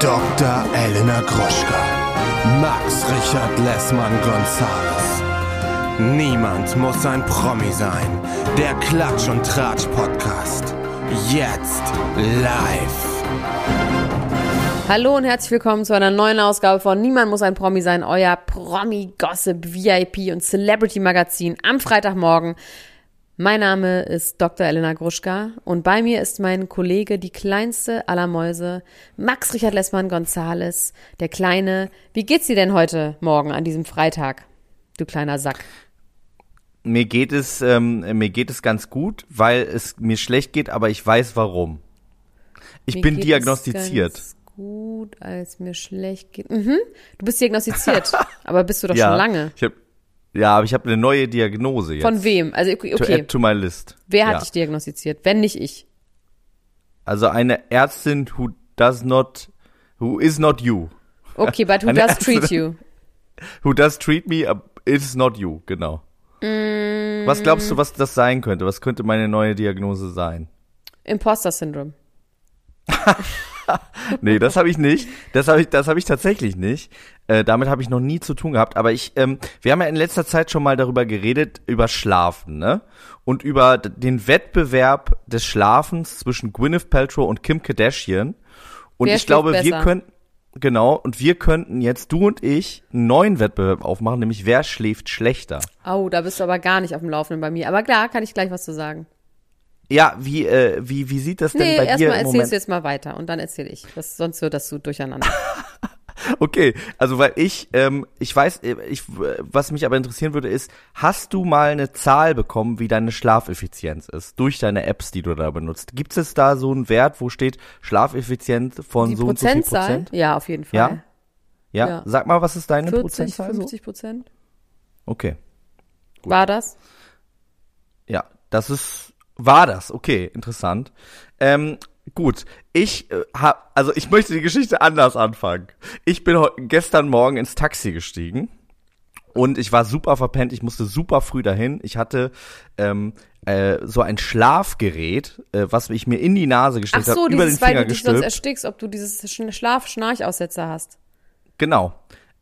Dr. Elena Gruschka. Max Richard Lessmann Gonzales. Niemand muss ein Promi sein. Der Klatsch und Tratsch Podcast. Jetzt live. Hallo und herzlich willkommen zu einer neuen Ausgabe von Niemand muss ein Promi sein, euer Promi-Gossip, VIP und Celebrity-Magazin am Freitagmorgen. Mein Name ist Dr. Elena Gruschka und bei mir ist mein Kollege, die kleinste aller Mäuse, Max Richard Lessmann Gonzales, der Kleine. Wie geht's dir denn heute Morgen an diesem Freitag, du kleiner Sack? Mir geht es, ähm, mir geht es ganz gut, weil es mir schlecht geht, aber ich weiß warum. Ich Mir bin diagnostiziert. Ganz gut, als mir schlecht geht. Mhm. Du bist diagnostiziert, aber bist du doch ja, schon lange. Ich hab, ja, aber ich habe eine neue Diagnose jetzt. Von wem? Also okay, To add to my list. wer hat ja. dich diagnostiziert? Wenn nicht ich. Also eine Ärztin who does not, who is not you. Okay, but who Eine does Ärztin- treat you? Who does treat me, is not you, genau. Was glaubst du, was das sein könnte? Was könnte meine neue Diagnose sein? Imposter Syndrome. Nee, das habe ich nicht. Das habe ich, das habe ich tatsächlich nicht. Äh, damit habe ich noch nie zu tun gehabt. Aber ich, ähm, wir haben ja in letzter Zeit schon mal darüber geredet über Schlafen, ne? Und über den Wettbewerb des Schlafens zwischen Gwyneth Paltrow und Kim Kardashian. Und Wer ich glaube, schläft wir besser? könnten, genau, und wir könnten jetzt du und ich einen neuen Wettbewerb aufmachen, nämlich wer schläft schlechter. Oh, da bist du aber gar nicht auf dem Laufenden bei mir. Aber klar, kann ich gleich was zu sagen. Ja, wie, äh, wie, wie sieht das denn Nee, bei dir erstmal im erzählst Moment? du jetzt mal weiter und dann erzähle ich. Das, sonst wird das so durcheinander. Okay, also weil ich, ähm, ich weiß, äh, ich, was mich aber interessieren würde, ist, hast du mal eine Zahl bekommen, wie deine Schlafeffizienz ist, durch deine Apps, die du da benutzt? Gibt es da so einen Wert, wo steht Schlafeffizienz von Die so und so viel Prozentzahl? Prozent? Ja, auf jeden Fall. Ja? Ja? Ja. Sag mal, was ist deine 40, Prozentzahl? so? 50 Prozent? Okay, War das? ja, das ist, war das, okay, interessant. Ähm, gut, ich äh, hab, also ich möchte die Geschichte anders anfangen. Ich bin gestern Morgen ins Taxi gestiegen und ich war super verpennt, ich musste super früh dahin. Ich hatte ähm, äh, so ein Schlafgerät, äh, was ich mir in die Nase Ach gesteckt habe, so, über den dieses, weil Finger du dich sonst gestülpt. erstickst, ob du dieses Sch- Schlaf-Schnarchaussetzer hast. Genau.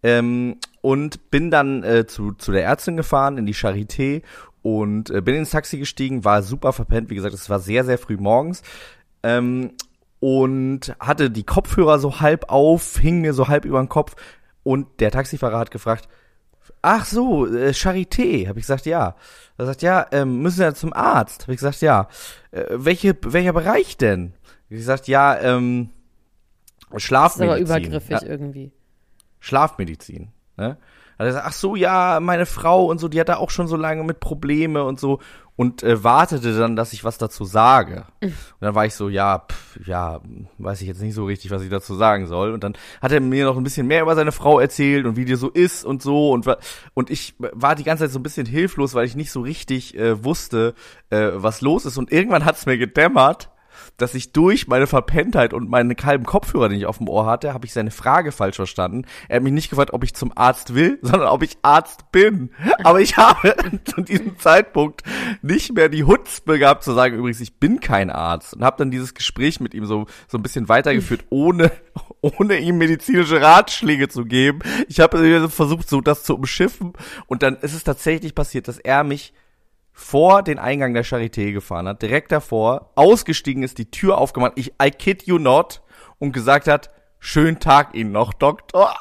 Ähm, und bin dann äh, zu, zu der Ärztin gefahren, in die Charité und äh, bin ins Taxi gestiegen, war super verpennt, wie gesagt, es war sehr, sehr früh morgens. Ähm, und hatte die Kopfhörer so halb auf, hing mir so halb über den Kopf und der Taxifahrer hat gefragt, ach so, äh, Charité, habe ich gesagt, ja. Er sagt, ja, ähm, müssen Sie ja zum Arzt? Habe ich gesagt, ja. Äh, welche, welcher Bereich denn? Hab ich gesagt, ja, ähm, Das ist Schlafmedizin. aber übergriffig Ja, irgendwie. Schlafmedizin. Ne? Hat er gesagt, ach so, ja, meine Frau und so, die hat da auch schon so lange mit Probleme und so und äh, wartete dann, dass ich was dazu sage. Und dann war ich so, ja, pff, ja, weiß ich jetzt nicht so richtig, was ich dazu sagen soll. Und dann hat er mir noch ein bisschen mehr über seine Frau erzählt und wie die so ist und so und und ich war die ganze Zeit so ein bisschen hilflos, weil ich nicht so richtig äh, wusste, äh, was los ist. Und irgendwann hat's mir gedämmert dass ich durch meine Verpenntheit und meinen kalben Kopfhörer, den ich auf dem Ohr hatte, habe ich seine Frage falsch verstanden. Er hat mich nicht gefragt, ob ich zum Arzt will, sondern ob ich Arzt bin. Aber ich habe zu diesem Zeitpunkt nicht mehr die Hutzpe gehabt zu sagen, übrigens, ich bin kein Arzt. Und habe dann dieses Gespräch mit ihm so, so ein bisschen weitergeführt, ohne, ohne ihm medizinische Ratschläge zu geben. Ich habe versucht, so das zu umschiffen. Und dann ist es tatsächlich passiert, dass er mich vor den Eingang der Charité gefahren hat, direkt davor, ausgestiegen ist, die Tür aufgemacht, ich, I kid you not, und gesagt hat, schönen Tag Ihnen noch, Doktor,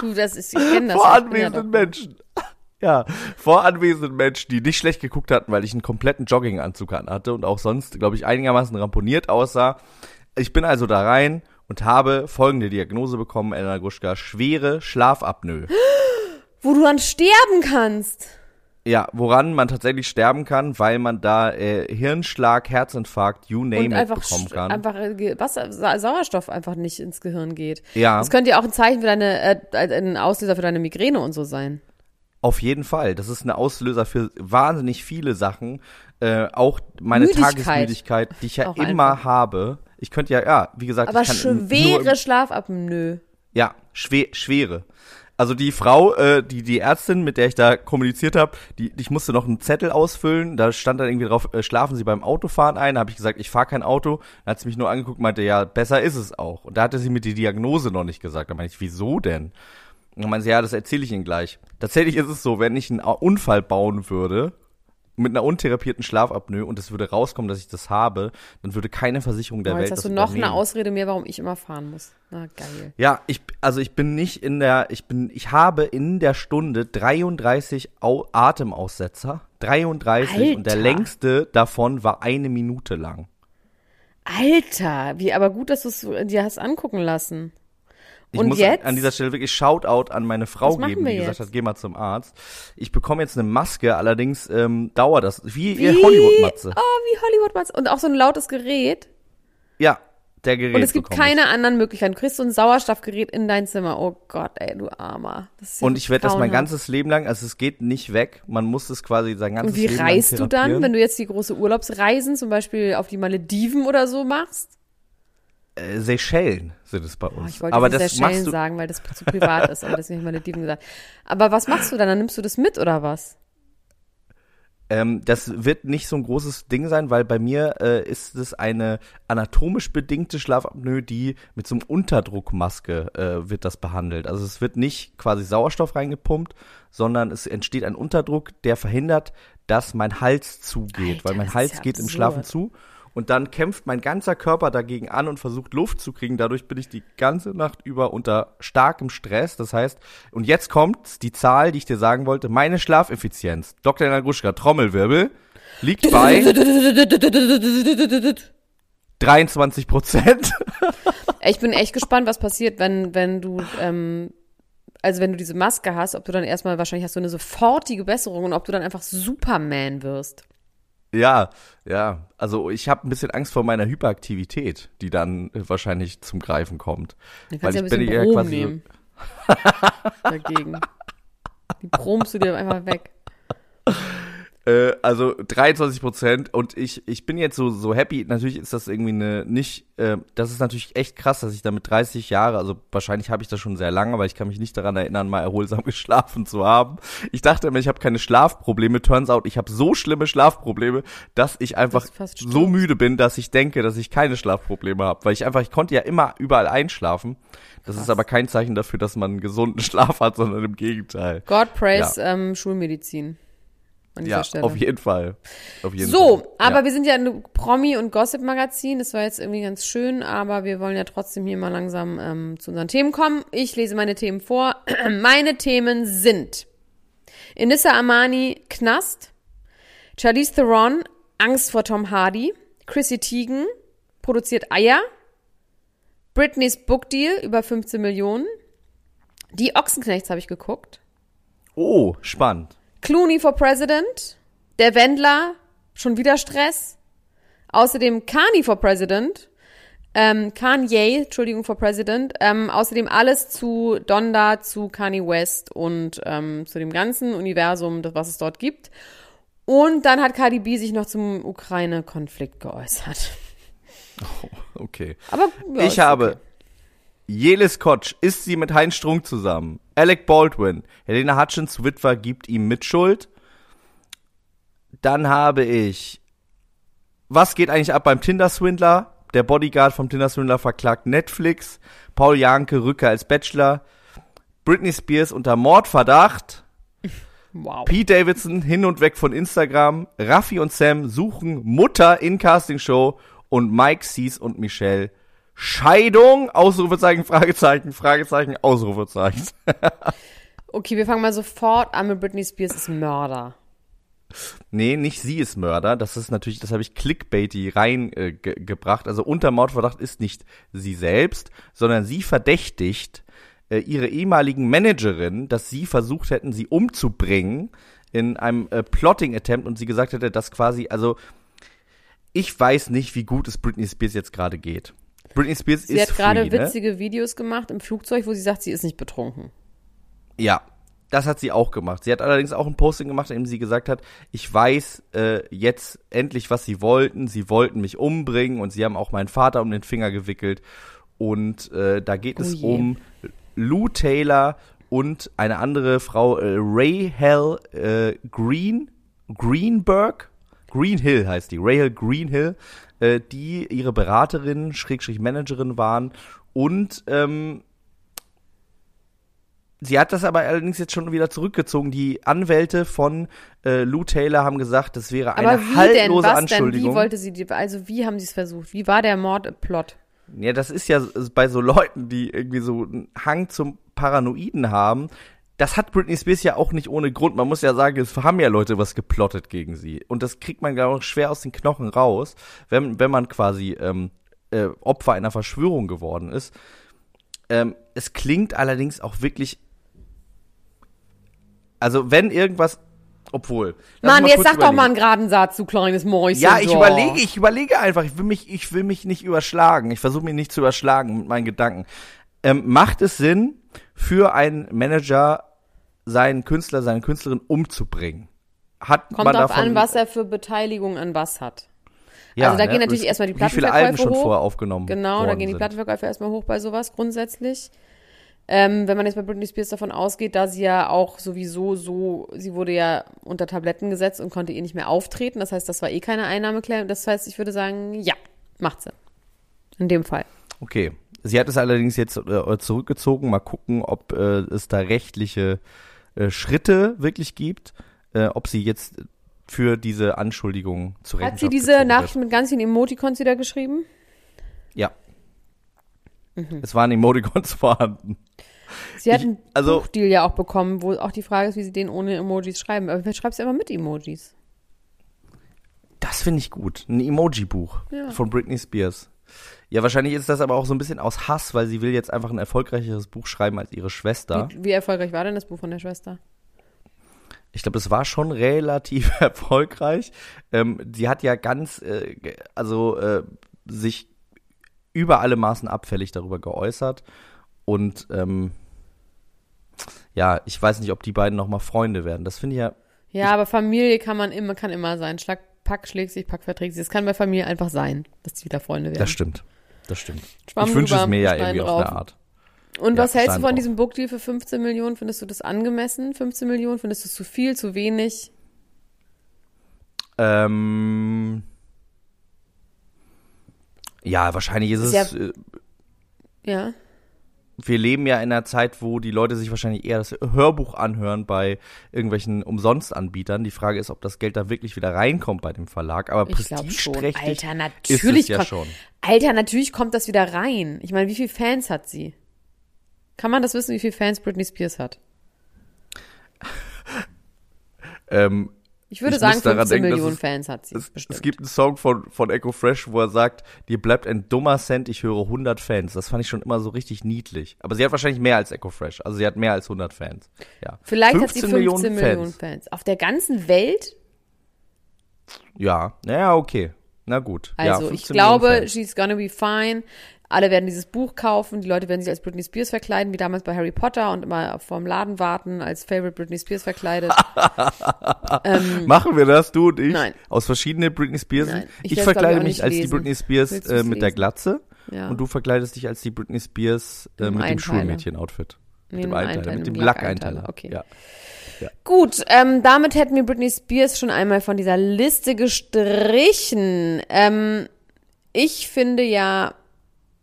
Du, das ist, ich kenne das. vor ja anwesenden doch- Menschen. Ja, vor anwesenden Menschen, die nicht schlecht geguckt hatten, weil ich einen kompletten Jogginganzug an hatte und auch sonst, glaube ich, einigermaßen ramponiert aussah. Ich bin also da rein und habe folgende Diagnose bekommen, Elena Gruschka, schwere Schlafapnoe. Wo du dann sterben kannst. Ja, woran man tatsächlich sterben kann, weil man da äh, Hirnschlag, Herzinfarkt, you name und it einfach, bekommen kann. einfach äh, Wasser, Sa Sauerstoff einfach nicht ins Gehirn geht. Ja. Das könnte ja auch ein Zeichen für deine, äh, ein Auslöser für deine Migräne und so sein. Auf jeden Fall. Das ist ein Auslöser für wahnsinnig viele Sachen. Äh, auch meine Müdigkeit. Tagesmüdigkeit, die ich ja Auch immer einfach. habe. Ich könnte ja, ja, wie gesagt, Aber ich kann schwere Schlafapnoe. ja, schwer, schwere. Also die Frau, äh, die die Ärztin, mit der ich da kommuniziert habe, die ich musste noch einen Zettel ausfüllen. Da stand dann irgendwie drauf, äh, schlafen Sie beim Autofahren ein. Da habe ich gesagt, ich fahre kein Auto. Dann hat sie mich nur angeguckt, meinte, ja, besser ist es auch. Und da hatte sie mir die Diagnose noch nicht gesagt. Da meinte ich, wieso denn? Und dann meinte sie, ja, das erzähle ich Ihnen gleich. Tatsächlich ist es so, wenn ich einen Unfall bauen würde, mit einer untherapierten Schlafapnoe und es würde rauskommen, dass ich das habe, dann würde keine Versicherung der Oh, Welt jetzt hast du noch eine Ausrede mehr, warum ich immer fahren muss. Na, geil. Ja, ich, also ich bin nicht in der, ich bin, ich habe in der Stunde 33 Au Atemaussetzer. 33 und der Alter. längste davon war eine Minute lang. Alter, wie aber gut, dass du es dir hast angucken lassen. Ich Und muss jetzt? an dieser Stelle wirklich Shoutout an meine Frau geben, die gesagt jetzt? hat, geh mal zum Arzt. Ich bekomme jetzt eine Maske, allerdings ähm, dauert das, wie, Wie? Hollywood-Matze. Oh, wie Hollywood Matze. Und auch so ein lautes Gerät. Ja, der Gerät Und es gibt bekomme ich. keine anderen Möglichkeiten. Du kriegst so ein Sauerstoffgerät in dein Zimmer. Oh Gott, ey, du Armer. Ja Und ich werde das mein ganzes Leben lang, also es geht nicht weg, man muss es quasi sein ganzes Und wie Leben lang reist du dann, wenn du jetzt die große Urlaubsreisen, zum Beispiel auf die Malediven oder so machst? Äh, Seychellen sind es bei Oh, uns. ich wollte Aber das Seychellen du, sagen, weil das zu privat ist, aber deswegen habe ich Malediven gesagt. Aber was machst du dann? Dann nimmst du das mit oder was? Ähm, das wird nicht so ein großes Ding sein, weil bei mir äh, ist es eine anatomisch bedingte Schlafapnoe, die mit so einem Unterdruckmaske äh, wird das behandelt. Also es wird nicht quasi Sauerstoff reingepumpt, sondern es entsteht ein Unterdruck, der verhindert, dass mein Hals zugeht, Alter, weil mein Hals ja geht im absurd. Schlafen zu. Und dann kämpft mein ganzer Körper dagegen an und versucht Luft zu kriegen. Dadurch bin ich die ganze Nacht über unter starkem Stress. Das heißt, und jetzt kommt die Zahl, die ich dir sagen wollte. Meine Schlafeffizienz, Dr. Naguschka, Trommelwirbel, liegt bei 23 Prozent. Ich bin echt gespannt, was passiert, wenn, wenn du, ähm, also wenn du diese Maske hast, ob du dann erstmal, wahrscheinlich hast du eine sofortige Besserung und ob du dann einfach Superman wirst. Ja, ja. Also ich habe ein bisschen Angst vor meiner Hyperaktivität, die dann äh, wahrscheinlich zum Greifen kommt. Weil kannst du ja ein ich bin Brom quasi nehmen. Dagegen. Die bromst du dir einfach weg. Äh, also 23 Prozent und ich, ich bin jetzt so, so happy. Natürlich ist das irgendwie eine nicht, äh, das ist natürlich echt krass, dass ich damit 30 Jahre, also wahrscheinlich habe ich das schon sehr lange, weil ich kann mich nicht daran erinnern, mal erholsam geschlafen zu haben. Ich dachte immer, ich habe keine Schlafprobleme. Turns out, ich habe so schlimme Schlafprobleme, dass ich einfach fast so müde bin, dass ich denke, dass ich keine Schlafprobleme habe. Weil ich einfach, ich konnte ja immer überall einschlafen. Das ist aber kein Zeichen dafür, dass man einen gesunden Schlaf hat, sondern im Gegenteil. God praise ähm, Schulmedizin. An dieser Ja, Stelle. auf jeden Fall. Auf jeden So, Fall. aber ja. wir sind ja ein Promi- und Gossip-Magazin. Das war jetzt irgendwie ganz schön, aber wir wollen ja trotzdem hier mal langsam ähm, zu unseren Themen kommen. Ich lese meine Themen vor. meine Themen sind Inissa Amani, Knast. Charlize Theron, Angst vor Tom Hardy. Chrissy Teigen, produziert Eier. Britneys Bookdeal, über 15 Millionen. Die Ochsenknechts habe ich geguckt. Oh, spannend. Clooney for President, der Wendler, schon wieder Stress. Außerdem Kanye for President, ähm, Kanye, Entschuldigung, for President. Ähm, außerdem alles zu Donda, zu Kanye West und ähm, zu dem ganzen Universum, das, was es dort gibt. Und dann hat Cardi B sich noch zum Ukraine-Konflikt geäußert. Okay. Aber ja, ich habe okay. Jelis Kotsch, ist sie mit Heinz Strunk zusammen? Alec Baldwin, Helena Hutchins Witwer gibt ihm Mitschuld. Dann habe ich, was geht eigentlich ab beim Tinder-Swindler? Der Bodyguard vom Tinder-Swindler verklagt Netflix. Paul Janke Rücke als Bachelor. Britney Spears unter Mordverdacht. Wow. Pete Davidson hin und weg von Instagram. Raffi und Sam suchen Mutter in Castingshow. Und Mike Cees und Michelle Scheidung, Ausrufezeichen, Fragezeichen, Fragezeichen, Ausrufezeichen. Okay, wir fangen mal sofort an mit Britney Spears ist Mörder. nee, nicht sie ist Mörder. Das ist natürlich, das habe ich clickbaity reingebracht. Äh, also unter Mordverdacht ist nicht sie selbst, sondern sie verdächtigt äh, ihre ehemaligen Managerin, dass sie versucht hätten, sie umzubringen in einem äh, Plotting-Attempt und sie gesagt hätte, dass quasi, also ich weiß nicht, wie gut es Britney Spears jetzt gerade geht. Britney Spears Sie ist hat gerade ne? witzige Videos gemacht im Flugzeug, wo sie sagt, sie ist nicht betrunken. Ja, das hat sie auch gemacht. Sie hat allerdings auch ein Posting gemacht, in dem sie gesagt hat, ich weiß äh, jetzt endlich, was sie wollten. Sie wollten mich umbringen und sie haben auch meinen Vater um den Finger gewickelt. Und äh, da geht Oh es je. um Lou Taylor und eine andere Frau, äh, Rahel äh, Green, Greenberg, Greenhill heißt die, Rahel Greenhill, äh, die ihre Beraterin, Schrägstrich Managerin waren und ähm, Sie hat das aber allerdings jetzt schon wieder zurückgezogen. Die Anwälte von äh, Lou Taylor haben gesagt, das wäre eine Aber wie haltlose denn? Was denn? Anschuldigung. Wie wollte sie die, also wie haben sie es versucht? Wie war der Mordplot? Ja, das ist ja bei so Leuten, die irgendwie so einen Hang zum Paranoiden haben. Das hat Britney Spears ja auch nicht ohne Grund. Man muss ja sagen, es haben ja Leute was geplottet gegen sie. Und das kriegt man, glaube ich, schwer aus den Knochen raus, wenn, wenn man quasi ähm, äh, Opfer einer Verschwörung geworden ist. Ähm, es klingt allerdings auch wirklich. Also, wenn irgendwas. Obwohl. Mann, jetzt sag doch überlegen. mal einen geraden Satz, du kleines Mäuschen. Ja, ich so. überlege, ich überlege einfach. Ich will mich, ich will mich nicht überschlagen. Ich versuche mich nicht zu überschlagen mit meinen Gedanken. Ähm, macht es Sinn, für einen Manager seinen Künstler, seine Künstlerin umzubringen? Hat Kommt man davon, an, was er für Beteiligung an was hat. ja, also da gehen ne? natürlich erstmal die Wie viele Plattenverkäufe Alben schon hoch. vorher aufgenommen Genau, da gehen die. Plattenverkäufe erstmal hoch bei sowas grundsätzlich. Ähm, wenn man jetzt bei Britney Spears davon ausgeht, da sie ja auch sowieso so, sie wurde ja unter Tabletten gesetzt und konnte eh nicht mehr auftreten. Das heißt, das war eh keine Einnahmeklärung. Das heißt, ich würde sagen, ja, macht sie. In dem Fall. Okay. Sie hat es allerdings jetzt äh, zurückgezogen. Mal gucken, ob äh, es da rechtliche äh, Schritte wirklich gibt, äh, ob sie jetzt für diese Anschuldigung zu Hat sie diese Nachricht mit ganz vielen Emoticons wieder geschrieben? Ja. Mhm. Es waren Emoticons vorhanden. Sie hat Ich- einen also- Buchdeal ja auch bekommen, wo auch die Frage ist, wie sie den ohne Emojis schreiben. Aber vielleicht schreibt sie einfach mit Emojis. Das finde ich gut. Ein Emoji-Buch Ja. von Britney Spears. Ja, wahrscheinlich ist das aber auch so ein bisschen aus Hass, weil sie will jetzt einfach ein erfolgreicheres Buch schreiben als ihre Schwester. Wie, wie erfolgreich war denn das Buch von der Schwester? Ich glaube, es war schon relativ erfolgreich. Ähm, sie hat ja ganz, äh, also äh, sich über alle Maßen abfällig darüber geäußert. Und ähm, ja, ich weiß nicht, ob die beiden noch mal Freunde werden. Das finde ich ja. Ja, aber Familie kann man immer, kann immer sein. Schlag, Pack schlägt sich, Pack verträgt sich. Es kann bei Familie einfach sein, dass die wieder Freunde werden. Das stimmt. Das stimmt. Schwamm ich wünsche es mir ja Stein irgendwie drauf. auf eine Art. Und Ja, was hältst du Stein von drauf. diesem Bookdeal für 15 Millionen? Findest du das angemessen? 15 Millionen? Findest du es zu viel, zu wenig? Ähm, ja, wahrscheinlich ist Ist es. ja- äh, Ja. Wir leben ja in einer Zeit, wo die Leute sich wahrscheinlich eher das Hörbuch anhören bei irgendwelchen Umsonstanbietern. Die Frage ist, ob das Geld da wirklich wieder reinkommt bei dem Verlag. Aber Ich glaube schon. prestigeträchtig Alter, ist es natürlich ja kommt, schon. Alter, natürlich kommt das wieder rein. Ich meine, wie viele Fans hat sie? Kann man das wissen, wie viele Fans Britney Spears hat? Ähm, Ich würde Ich sagen, muss daran 15 denken, dass Millionen es- Fans hat sie. es, bestimmt. es gibt einen Song von, von Echo Fresh, wo er sagt, dir bleibt ein dummer Cent, ich höre 100 Fans. Das fand ich schon immer so richtig niedlich. Aber sie hat wahrscheinlich mehr als Echo Fresh. Also sie hat mehr als 100 Fans. Ja. Vielleicht hat sie 15 Millionen, Fans. Auf der ganzen Welt? Ja, naja, okay. Na gut. ja, Also, 15 ich glaube, Millionen Fans. she's gonna be fine. Alle werden dieses Buch kaufen. Die Leute werden sich als Britney Spears verkleiden, wie damals bei Harry Potter und immer vorm Laden warten, als Favorite Britney Spears verkleidet. Machen wir das, du und ich? Nein. Aus verschiedenen Britney Spears? Nein, ich Ich, verkleide mich als die lesen. Britney Spears äh, mit der? Glatze Ja. und du verkleidest dich als die Britney Spears äh, mit dem. Schulmädchen-Outfit. Nee, Mit dem im Einteiler, mit dem Lackeinteiler, okay. Ja. Gut, ähm, damit hätten wir Britney Spears schon einmal von dieser Liste gestrichen. Ähm, ich finde ja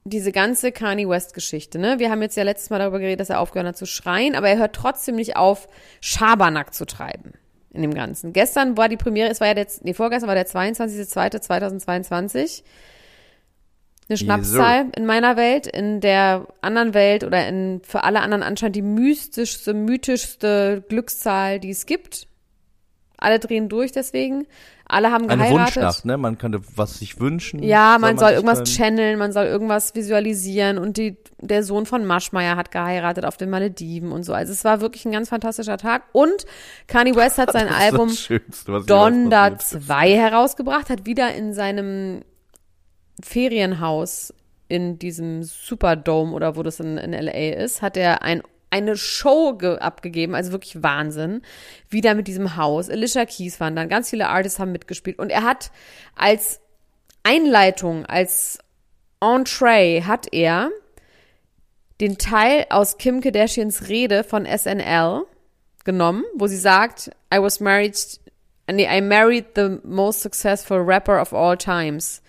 diese ganze Kanye West Geschichte, ne? Wir haben jetzt ja letztes Mal darüber geredet, dass er aufgehört hat zu schreien, aber er hört trotzdem nicht auf, Schabernack zu treiben in dem Ganzen. Gestern war die Premiere, es war ja der, nee, vorgestern war der 22.02.2022. Eine Schnapszahl in meiner Welt, in der anderen Welt oder in für alle anderen anscheinend die mystischste, mythischste Glückszahl, die es gibt. Alle drehen durch deswegen. Alle haben Eine geheiratet. Wunschnacht, ne? Man könnte was sich wünschen. Ja, man soll sich irgendwas dann- channeln, man soll irgendwas visualisieren und die, der Sohn von Maschmeyer hat geheiratet auf den Malediven und so. Also es war wirklich ein ganz fantastischer Tag und Kanye West hat sein Album Schönste, Donda passiert ist. 2 herausgebracht, hat wieder in seinem Ferienhaus in diesem Superdome oder wo das in, in LA ist, hat er ein, eine Show ge abgegeben, also wirklich Wahnsinn. Wieder mit diesem Haus. Alicia Keys waren dann, ganz viele Artists haben mitgespielt und er hat als Einleitung, als Entree hat er den Teil aus Kim Kardashians Rede von SNL genommen, wo sie sagt, I was married, nee, I married the most successful rapper of all times.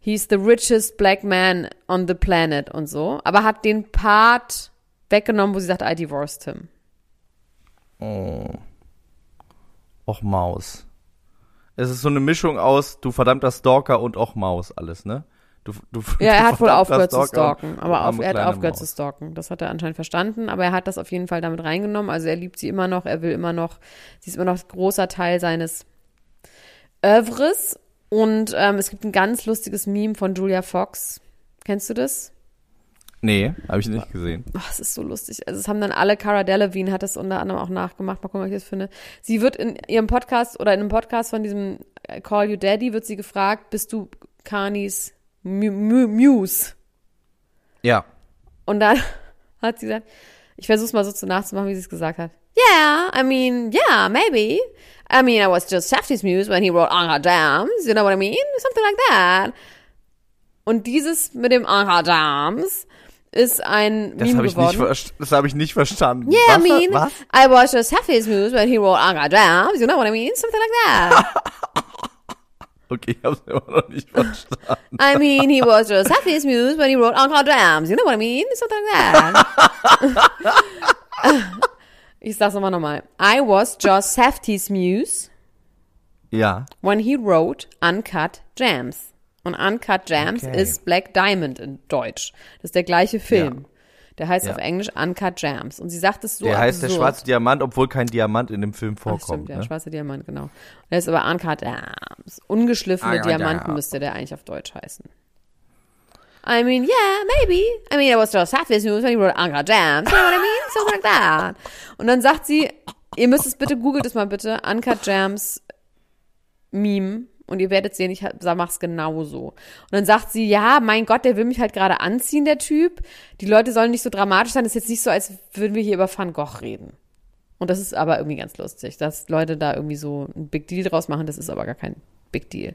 He's the richest black man on the planet und so. Aber hat den Part weggenommen, wo sie sagt, I divorced him. Oh. Och Maus. Es ist so eine Mischung aus du verdammter Stalker und och Maus alles, ne? Du, du, Ja, er hat wohl aufgehört zu stalken. Aber auf, er hat aufgehört zu Maus. stalken. Das hat er anscheinend verstanden. Aber er hat das auf jeden Fall damit reingenommen. Also er liebt sie immer noch. Er will immer noch. Sie ist immer noch ein großer Teil seines Oeuvres. Und ähm, es gibt ein ganz lustiges Meme von Julia Fox. Kennst du das? Nee, habe ich nicht gesehen. Ach, es ist so lustig. Also es haben dann alle, Cara Delevingne hat das unter anderem auch nachgemacht. Mal gucken, was ich das finde. Sie wird in ihrem Podcast oder in einem Podcast von diesem äh, Call You Daddy wird sie gefragt, bist du Mu- Muse? Ja. Und dann hat sie gesagt, ich versuch's mal so zu nachzumachen, wie sie es gesagt hat. Yeah, I mean, yeah, maybe. I mean, I was just Safety's muse when he wrote Anka Dams, you know what I mean? Something like that. Und dieses mit dem Anka Dams ist ein Das Meme habe ich, nicht geworden. verst- das hab ich nicht verstanden. Yeah, was, I mean, Was? I was just Safety's muse when he wrote Anka Dams, you know what I mean? Something like that. Okay, ich habe es immer noch nicht verstanden. I mean, he was just Safety's muse when he wrote Anka Dams, you know what I mean? Something like that. ich sag's nochmal nochmal. I was just Safety's muse Ja. when he wrote Uncut Jams. Und Uncut Jams Okay. ist Black Diamond in Deutsch. Das ist der gleiche Film. Der heißt Ja. auf Englisch Uncut Jams. Und sie sagt es so Der heißt der absurd. schwarze Diamant, obwohl kein Diamant in dem Film Ach, vorkommt. stimmt, ja, ne? schwarzer Diamant, genau. Der ist aber Uncut Jams. Ungeschliffene Uncut Diamanten Jams. müsste der eigentlich auf Deutsch heißen. I mean, yeah, maybe. I mean, it was just Safi's news when he wrote Uncut Jams. You know what I mean? Something like that. Und dann sagt sie, ihr müsst es bitte, googelt es mal bitte, Uncut Jams Meme. Und ihr werdet sehen, ich mach's genauso. Und dann sagt sie, ja, mein Gott, der will mich halt gerade anziehen, der Typ. Die Leute sollen nicht so dramatisch sein. Das ist jetzt nicht so, als würden wir hier über Van Gogh reden. Und das ist aber irgendwie ganz lustig, dass Leute da irgendwie so ein Big Deal draus machen. Das ist aber gar kein Big Deal.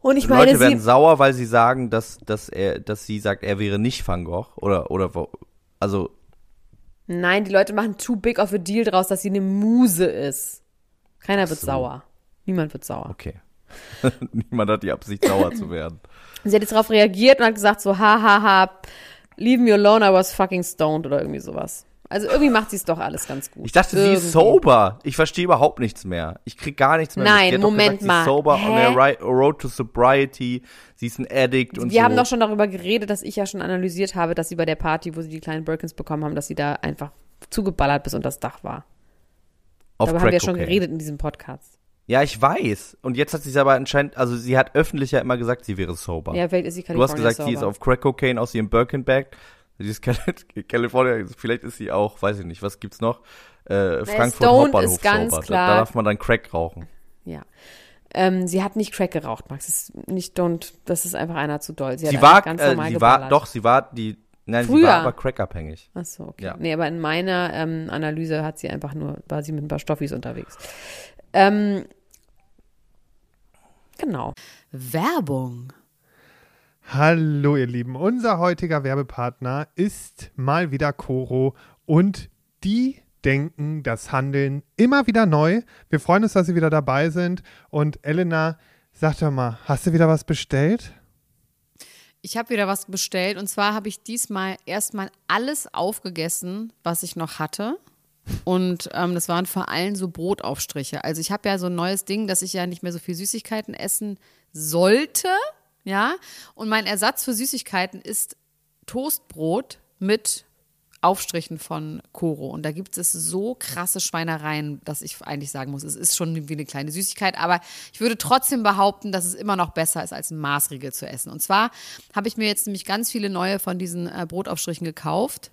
Und ich meine, Leute werden sie, sauer, weil sie sagen, dass, dass er, dass sie sagt, er wäre nicht Van Gogh. Oder, oder, wo- also, nein, die Leute machen too big of a deal draus, dass sie eine Muse ist. Keiner wird so. sauer. Niemand wird sauer. okay. Niemand hat die Absicht, sauer zu werden. Sie hat jetzt darauf reagiert und hat gesagt so, ha, ha, ha, leave me alone, I was fucking stoned oder irgendwie sowas. Also irgendwie macht sie es doch alles ganz gut. Ich dachte, sie ist Irgendwie. sober. Ich verstehe überhaupt nichts mehr. Ich krieg gar nichts mehr. mit. Nein, doch Moment gesagt, mal. Sie ist sober on Hä? der Ri- Road to Sobriety. Sie ist ein Addict und Wir so. haben doch schon darüber geredet, dass ich ja schon analysiert habe, dass sie bei der Party, wo sie die kleinen Birkins bekommen haben, dass sie da einfach zugeballert bis unter das Dach war. auf Darüber haben wir ja Crack schon Cocaine. geredet in diesem Podcast. Ja, ich weiß. Und jetzt hat sie es aber anscheinend, also sie hat öffentlich ja immer gesagt, sie wäre sober. Ja, vielleicht ist sie du California hast gesagt, sie ist auf Crack Cocaine aus ihrem Birkin Bag. Sie ist Cali- California, vielleicht ist sie auch, weiß ich nicht, was gibt's noch? Äh, Frankfurt Stoned Hauptbahnhof ist ganz sober. Da, klar- da darf man dann Crack rauchen. Ja. Ähm, sie hat nicht Crack geraucht, Max. Das ist nicht don't, das ist einfach einer zu doll. Sie, Sie war, ganz äh, normal sie war, doch, sie war die, nein, sie Früher. war aber crackabhängig. Ach so, okay. Ja. Nee, aber in meiner ähm, Analyse hat sie einfach nur, war sie mit ein paar Stoffis unterwegs. Ähm, genau. Werbung. Hallo ihr Lieben, unser heutiger Werbepartner ist mal wieder Coro und die denken das Handeln immer wieder neu. Wir freuen uns, dass Sie wieder dabei sind und Elena, sag doch mal, hast du wieder was bestellt? Ich habe wieder was bestellt und zwar habe ich diesmal erstmal alles aufgegessen, was ich noch hatte. Und ähm, das waren vor allem so Brotaufstriche. Also ich habe ja so ein neues Ding, dass ich ja nicht mehr so viel Süßigkeiten essen sollte. Ja. Und mein Ersatz für Süßigkeiten ist Toastbrot mit Aufstrichen von Koro. Und da gibt es so krasse Schweinereien, dass ich eigentlich sagen muss, es ist schon wie eine kleine Süßigkeit. Aber ich würde trotzdem behaupten, dass es immer noch besser ist, als ein Maßriegel zu essen. Und zwar habe ich mir jetzt nämlich ganz viele neue von diesen äh, Brotaufstrichen gekauft.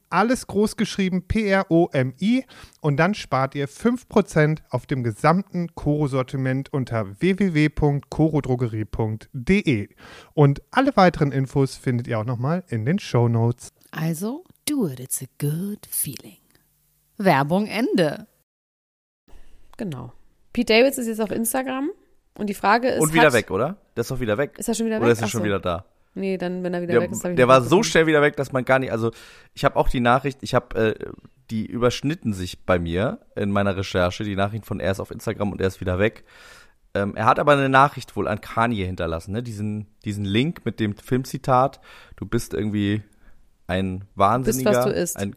alles groß geschrieben P-R-O-M-I und dann spart ihr 5% auf dem gesamten Koro-Sortiment unter www.korodrogerie.de. Und alle weiteren Infos findet ihr auch nochmal in den Show Notes. Also, do it, it's a good feeling. Werbung Ende. Genau. Pete Davids ist jetzt auf Instagram und die Frage ist. Und wieder hat, weg, oder? Der ist doch wieder weg. Ist er schon wieder weg? Oder ist er Ach schon so. wieder da? Nee, dann, wenn er wieder Der, weg ist, hab ich der war so schnell wieder weg, dass man gar nicht, also ich habe auch die Nachricht, ich habe, äh, die überschnitten sich bei mir in meiner Recherche, die Nachricht von er ist auf Instagram und er ist wieder weg. Ähm, er hat aber eine Nachricht wohl an Kanye hinterlassen, ne? Diesen, diesen Link mit dem Filmzitat, du bist irgendwie ein Wahnsinniger. was du isst. Ein,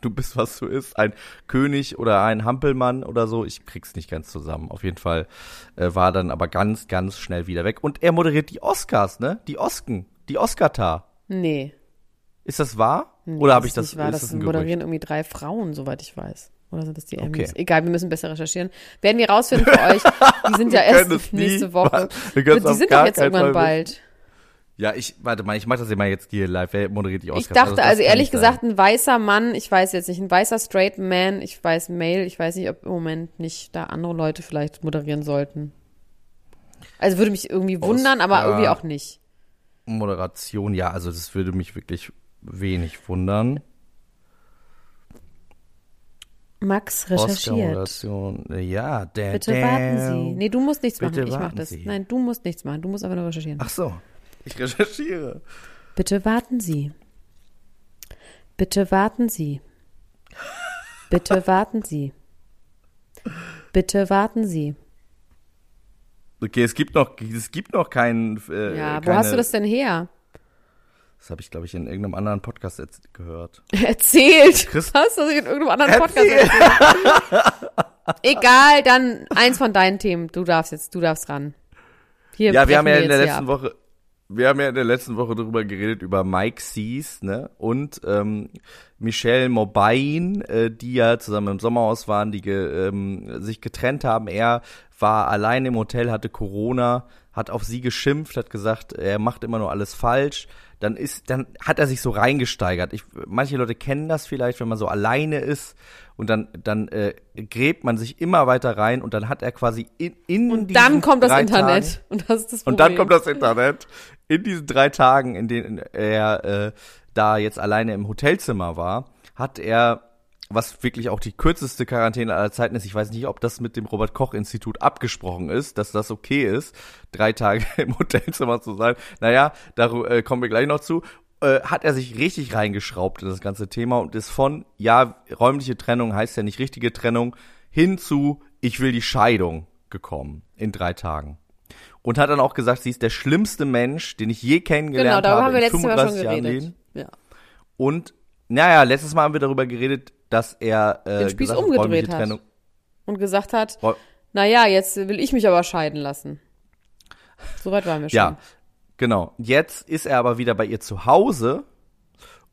du bist, was du isst. Ein König oder ein Hampelmann oder so. Ich krieg's nicht ganz zusammen. Auf jeden Fall äh, war dann aber ganz, ganz schnell wieder weg. Und er moderiert die Oscars, ne? Die Osken, die Oscar-Tar. Nee. Ist das wahr? nee Oder habe ich ist das? Nicht wahr. ist das das moderieren irgendwie drei Frauen, soweit ich weiß. Oder sind das die Okay. Emmys? Egal, wir müssen besser recherchieren. Werden wir rausfinden für euch. Die sind ja erst es nie nächste Woche. Wir Die sind doch jetzt irgendwann bald. Ja, ich, warte mal, ich mach das immer jetzt hier live. Wer moderiert die Oscars? Ich dachte, das also kann ehrlich gesagt, ein weißer Mann, ich weiß jetzt nicht, ein weißer straight man, ich weiß Male, ich weiß nicht, ob im Moment nicht da andere Leute vielleicht moderieren sollten. Also würde mich irgendwie wundern, aber Oscar. irgendwie auch nicht. Moderation, ja, also das würde mich wirklich wenig wundern. Max recherchiert. Ja, der, Bitte warten Sie. Nee, du musst nichts machen, ich mach das. Sie. Nein, du musst nichts machen, du musst einfach nur recherchieren. Ach so, ich recherchiere. Bitte warten Sie. Bitte warten Sie. Bitte warten Sie. Bitte warten Sie. Okay, es gibt noch, es gibt noch keinen. Äh, Ja, wo keine, hast du das denn her? Das habe ich, glaube ich, in irgendeinem anderen Podcast gehört. Erzählt. Chris- Hast du das in irgendeinem anderen Podcast erzählt? Egal, dann eins von deinen Themen. Du darfst jetzt, du darfst ran. Hier Ja, wir haben ja in der letzten. Woche, wir haben ja in der letzten Woche darüber geredet, über Mike Sees, ne, und ähm, Michelle Mobain, äh, die ja zusammen im Sommerhaus waren, die ge, ähm, sich getrennt haben. Er war allein im Hotel, hatte Corona, hat auf sie geschimpft, hat gesagt, er macht immer nur alles falsch. Dann ist, dann hat er sich so reingesteigert. Ich, manche Leute kennen das vielleicht, wenn man so alleine ist und dann, dann äh, gräbt man sich immer weiter rein und dann hat er quasi in, in Und dann kommt das drei Internet. Tagen, Und das ist das Problem. und dann kommt das Internet. In diesen drei Tagen, in denen er äh, da jetzt alleine im Hotelzimmer war, hat er, was wirklich auch die kürzeste Quarantäne aller Zeiten ist, ich weiß nicht, ob das mit dem Robert-Koch-Institut abgesprochen ist, dass das okay ist, drei Tage im Hotelzimmer zu sein. Naja, da äh, kommen wir gleich noch zu. Äh, hat er sich richtig reingeschraubt in das ganze Thema und ist von, ja, räumliche Trennung heißt ja nicht richtige Trennung, hin zu, ich will die Scheidung gekommen in drei Tagen und hat dann auch gesagt, sie ist der schlimmste Mensch, den ich je Genau, kennengelernt darüber habe haben wir letztes Mal schon 35 Jahren geredet. Ja. Und naja, letztes Mal haben wir darüber geredet, dass er äh, Den Spieß gesagt umgedreht hat. Trennung. Und gesagt hat, Räu- naja, jetzt will ich mich aber scheiden lassen. Soweit waren wir schon. Ja, genau. Jetzt ist er aber wieder bei ihr zu Hause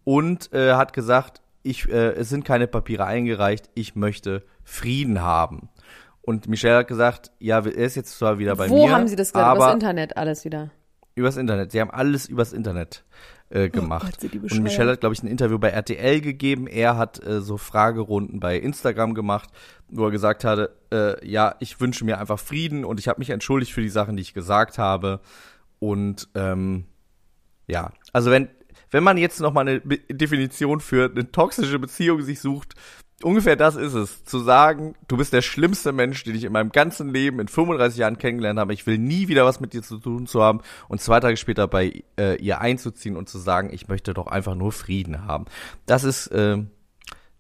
und äh, hat gesagt, ich, äh, es sind keine Papiere eingereicht, ich möchte Frieden haben. Und Michelle hat gesagt, ja, er ist jetzt zwar wieder bei Wo mir, haben sie das gesagt? Übers Internet alles wieder. Übers Internet. Sie haben alles übers Internet äh, gemacht. Oh Gott, und. Michelle hat, glaube ich, ein Interview bei RTL gegeben. Er hat äh, so Fragerunden bei Instagram gemacht, wo er gesagt hatte, äh, ja, ich wünsche mir einfach Frieden und ich habe mich entschuldigt für die Sachen, die ich gesagt habe. Und ähm, ja, also wenn wenn man jetzt noch mal eine Definition für eine toxische Beziehung sich sucht, ungefähr das ist es. Zu sagen, du bist der schlimmste Mensch, den ich in meinem ganzen Leben in 35 Jahren kennengelernt habe. Ich will nie wieder was mit dir zu tun zu haben und zwei Tage später bei äh, ihr einzuziehen und zu sagen, ich möchte doch einfach nur Frieden haben. Das ist, äh,